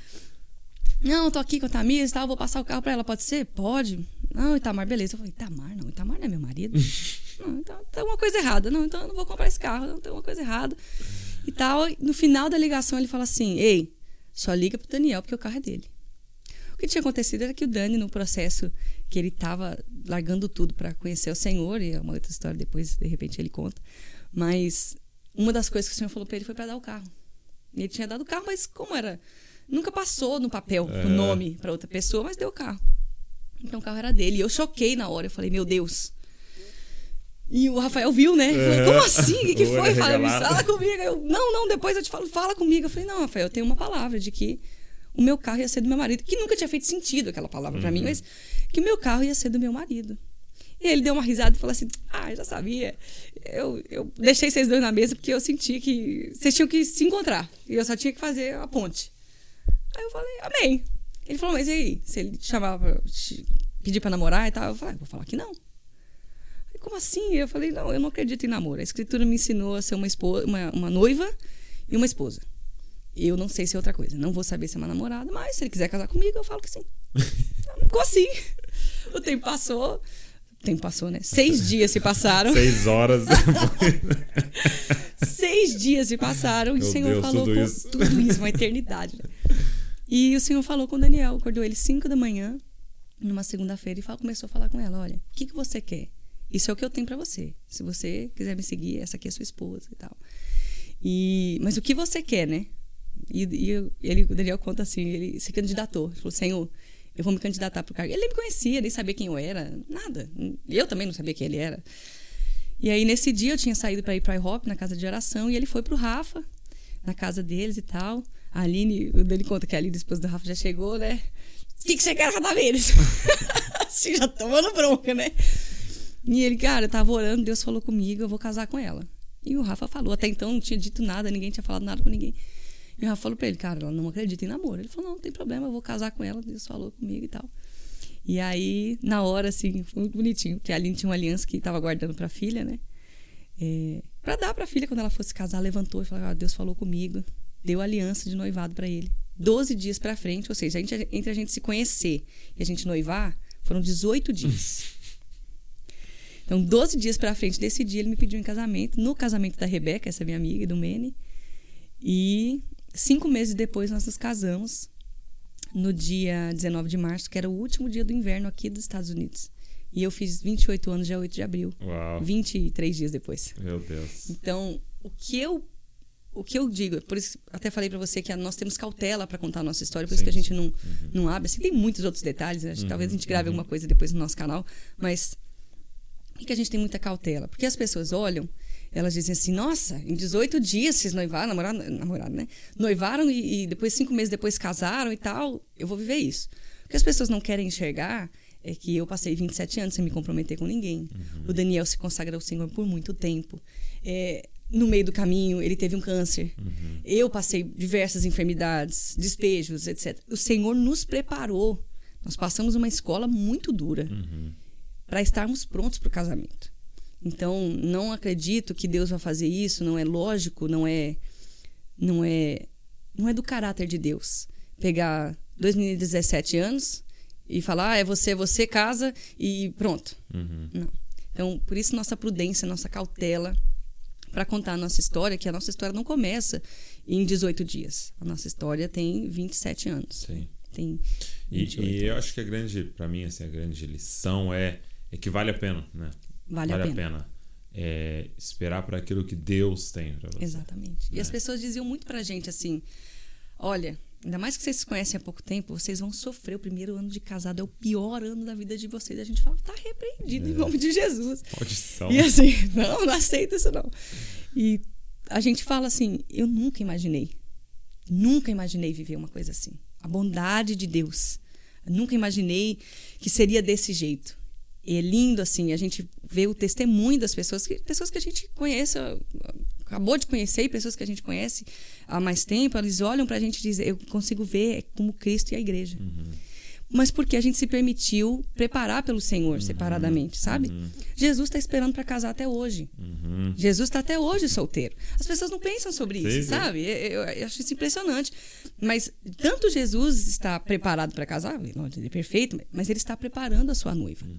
Não, tô aqui com a Tamires e tal, vou passar o carro pra ela, pode ser? Pode. Não, Itamar, beleza. Eu falei, Itamar, não, Itamar não é meu marido. [LAUGHS] não, então tem uma coisa errada. Não, então eu não vou comprar esse carro, não tem uma coisa errada. E tal. No final da ligação ele fala assim, ei, só liga pro Daniel porque o carro é dele. O que tinha acontecido era que o Dani, no processo que ele estava largando tudo para conhecer o Senhor, e é uma outra história depois, de repente, ele conta, mas uma das coisas que o Senhor falou para ele foi para dar o carro. E ele tinha dado o carro, mas como era? Nunca passou no papel é. o nome para outra pessoa, mas deu o carro. Então o carro era dele. E eu choquei na hora. Eu falei, meu Deus. E o Rafael viu, né? Falei, como assim? O que, que [LAUGHS] foi? Fala, fala comigo. Eu, não, não, depois eu te falo, fala comigo. Eu falei, não, Rafael, eu tenho uma palavra de que o meu carro ia ser do meu marido, que nunca tinha feito sentido aquela palavra uhum. para mim, mas que o meu carro ia ser do meu marido. E ele deu uma risada e falou assim: Ah, já sabia. Eu, eu deixei vocês dois na mesa porque eu senti que vocês tinham que se encontrar. E eu só tinha que fazer a ponte. Aí eu falei: Amém. Ele falou: Mas e aí? Se ele te chamava, te pedir pra namorar e tal? Eu falei: ah, Vou falar que não. Falei, Como assim? Eu falei: Não, eu não acredito em namoro. A escritura me ensinou a ser uma, esposa, uma, uma noiva e uma esposa. Eu não sei se é outra coisa. Não vou saber se é uma namorada, mas se ele quiser casar comigo, eu falo que sim. [LAUGHS] Ficou assim. O tempo passou. O tempo passou, né? Seis dias se passaram. Seis horas. [LAUGHS] Seis dias se passaram e Meu o Senhor Deus, falou tudo com isso. tudo isso, uma eternidade. E o Senhor falou com Daniel, acordou ele cinco da manhã, numa segunda-feira, e falou, começou a falar com ela: olha, o que, que você quer? Isso é o que eu tenho para você. Se você quiser me seguir, essa aqui é sua esposa e tal. E, mas o que você quer, né? E, e ele, o Daniel conta assim, ele se candidatou. Ele falou, Senhor, eu vou me candidatar para o cargo. Ele nem me conhecia, nem sabia quem eu era, nada. Eu também não sabia quem ele era. E aí, nesse dia, eu tinha saído para ir para IHOP, na casa de oração, e ele foi para o Rafa, na casa deles e tal. A Aline, o Dani conta que a Aline, esposa do Rafa, já chegou, né? O que, que você quer cada vez? [LAUGHS] assim, já tomando bronca, né? E ele, cara, eu tava orando, Deus falou comigo, eu vou casar com ela. E o Rafa falou, até então não tinha dito nada, ninguém tinha falado nada com ninguém. E o Rafa falou pra ele, cara, ela não acredita em namoro. Ele falou, não, não tem problema, eu vou casar com ela, Deus falou comigo e tal. E aí, na hora, assim, foi muito bonitinho, porque a Aline tinha uma aliança que estava guardando pra filha, né? É, para dar pra filha quando ela fosse casar, levantou e falou, ah, Deus falou comigo, deu aliança de noivado para ele. Doze dias pra frente, ou seja, a gente, entre a gente se conhecer e a gente noivar, foram 18 dias. [LAUGHS] Então, 12 dias pra frente desse dia, ele me pediu em casamento, no casamento da Rebeca, essa minha amiga, do Mene. E Cinco meses depois, nós nos casamos, no dia 19 de março, que era o último dia do inverno aqui dos Estados Unidos. E eu fiz 28 anos dia 8 de abril. Uau. 23 dias depois. Meu Deus. Então, o que eu o que eu digo, por isso até falei para você que nós temos cautela para contar a nossa história, por Sim. isso que a gente não, uhum. não abre. Assim, tem muitos outros detalhes, né? uhum. talvez a gente grave uhum. alguma coisa depois no nosso canal, mas por que a gente tem muita cautela? Porque as pessoas olham elas dizem assim: nossa, em 18 dias vocês noivaram, namoraram, namoraram né? Noivaram e, e, depois, cinco meses depois, casaram e tal. Eu vou viver isso. O que as pessoas não querem enxergar é que eu passei 27 anos sem me comprometer com ninguém. Uhum. O Daniel se consagra ao Senhor por muito tempo. É, no meio do caminho, ele teve um câncer. Uhum. Eu passei diversas enfermidades, despejos, etc. O Senhor nos preparou. Nós passamos uma escola muito dura uhum. para estarmos prontos para o casamento. Então, não acredito que Deus vai fazer isso, não é lógico, não é não é não é do caráter de Deus. Pegar dois meninos de 17 anos e falar, ah, é você, você casa e pronto. Uhum. Não. Então, por isso nossa prudência, nossa cautela para contar a nossa história, que a nossa história não começa em 18 dias. A nossa história tem 27 anos. Sim. Tem e, e eu acho que a grande, para mim, assim, a grande lição é, é que vale a pena, né? Vale, vale a pena. A pena. É, esperar para aquilo que Deus tem para você. Exatamente. E as é. pessoas diziam muito pra gente assim: olha, Ainda mais que vocês se conhecem há pouco tempo, vocês vão sofrer. O primeiro ano de casado é o pior ano da vida de vocês. A gente fala, tá repreendido é. em nome de Jesus. Maldição. E assim, [LAUGHS] não, não aceito isso não. E a gente fala assim, eu nunca imaginei, nunca imaginei viver uma coisa assim. A bondade de Deus. Eu nunca imaginei que seria desse jeito. E é lindo assim, a gente vê o testemunho das pessoas, que, pessoas que a gente conhece, acabou de conhecer, e pessoas que a gente conhece há mais tempo, eles olham para a gente e dizem, eu consigo ver como Cristo e a igreja. Uhum mas porque a gente se permitiu preparar pelo Senhor uhum, separadamente, sabe? Uhum. Jesus está esperando para casar até hoje. Uhum. Jesus está até hoje solteiro. As pessoas não pensam sobre isso, sabe? Eu, eu, acho isso impressionante. Mas tanto Jesus está preparado para casar, ele é perfeito, mas ele está preparando a sua noiva. Uhum.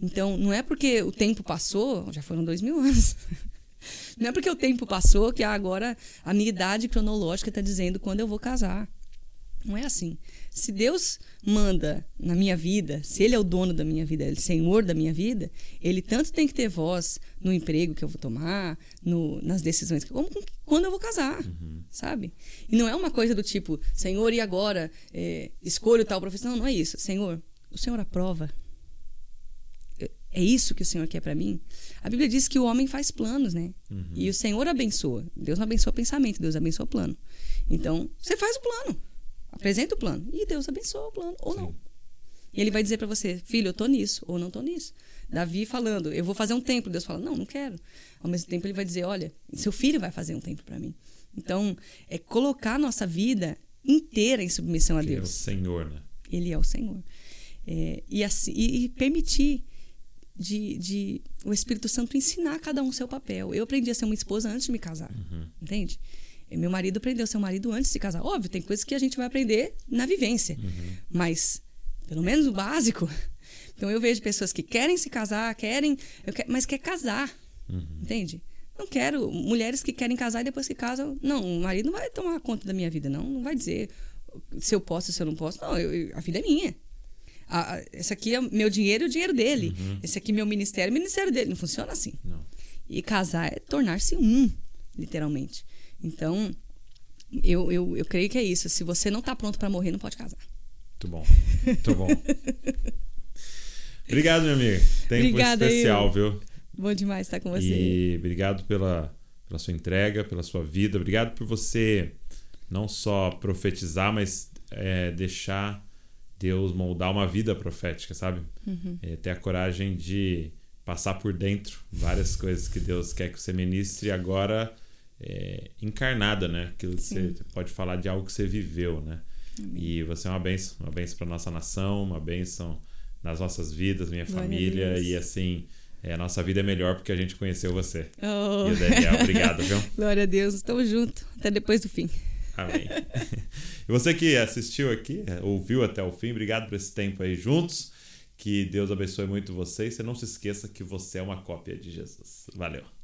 Então, não é porque o tempo passou, já foram dois mil anos. Não é porque o tempo passou que agora a minha idade cronológica está dizendo quando eu vou casar. Não é assim. Se Deus manda na minha vida, se Ele é o dono da minha vida, Ele é o Senhor da minha vida, Ele tanto tem que ter voz no emprego que eu vou tomar, no, nas decisões, como quando eu vou casar, uhum. sabe? E não é uma coisa do tipo, Senhor, e agora? É, escolho tal profissão. Não, não é isso. Senhor, o Senhor aprova. É isso que o Senhor quer para mim? A Bíblia diz que o homem faz planos, né? Uhum. E o Senhor abençoa. Deus não abençoa pensamento, Deus abençoa plano. Então, você faz o plano. Apresenta o plano. E Deus abençoa o plano, ou Sim. não. E ele vai dizer para você, filho, eu tô nisso, ou não tô nisso. Davi falando, eu vou fazer um templo. Deus fala, não, não quero. Ao mesmo tempo, ele vai dizer, olha, seu filho vai fazer um templo para mim. Então, é colocar a nossa vida inteira em submissão a Deus. Ele é o Senhor, né? Ele é o Senhor. É, e, assim, e, e permitir de, de, o Espírito Santo ensinar cada um o seu papel. Eu aprendi a ser uma esposa antes de me casar, uhum. entende? Meu marido aprendeu a ser um marido antes de se casar. Óbvio, tem coisas que a gente vai aprender na vivência. Uhum. Mas, pelo menos o básico. [LAUGHS] Então, eu vejo pessoas que querem se casar, querem, quero, mas quer casar. Uhum. Entende? Não quero. Mulheres que querem casar e depois que casam. Não, o marido não vai tomar conta da minha vida, não. Não vai dizer se eu posso, se eu não posso. Não, eu, a vida é minha. A, esse aqui é meu dinheiro e o dinheiro dele. Uhum. Esse aqui é meu ministério e o ministério dele. Não funciona assim. Não. E casar é tornar-se um, literalmente. Então, eu, eu, eu creio que é isso. Se você não está pronto para morrer, não pode casar. Muito bom. Muito bom. [LAUGHS] obrigado, meu amigo. Tempo Obrigada, especial, eu. viu? Bom demais estar com você. E obrigado pela, pela sua entrega, pela sua vida. Obrigado por você não só profetizar, mas é, deixar Deus moldar uma vida profética, sabe? Uhum. É, ter a coragem de passar por dentro várias coisas que Deus quer que você ministre agora é, encarnada, né? Que você pode falar de algo que você viveu, né? Amém. E você é uma benção, uma benção para nossa nação, uma benção nas nossas vidas, minha Glória família e assim. É, a nossa vida é melhor porque a gente conheceu você. Oh. E o Daniel, obrigado, viu? [LAUGHS] Glória a Deus, estamos juntos. Até depois do fim. Amém. [LAUGHS] e você que assistiu aqui, ouviu até o fim, obrigado por esse tempo aí juntos. Que Deus abençoe muito você. E você não se esqueça que você é uma cópia de Jesus. Valeu.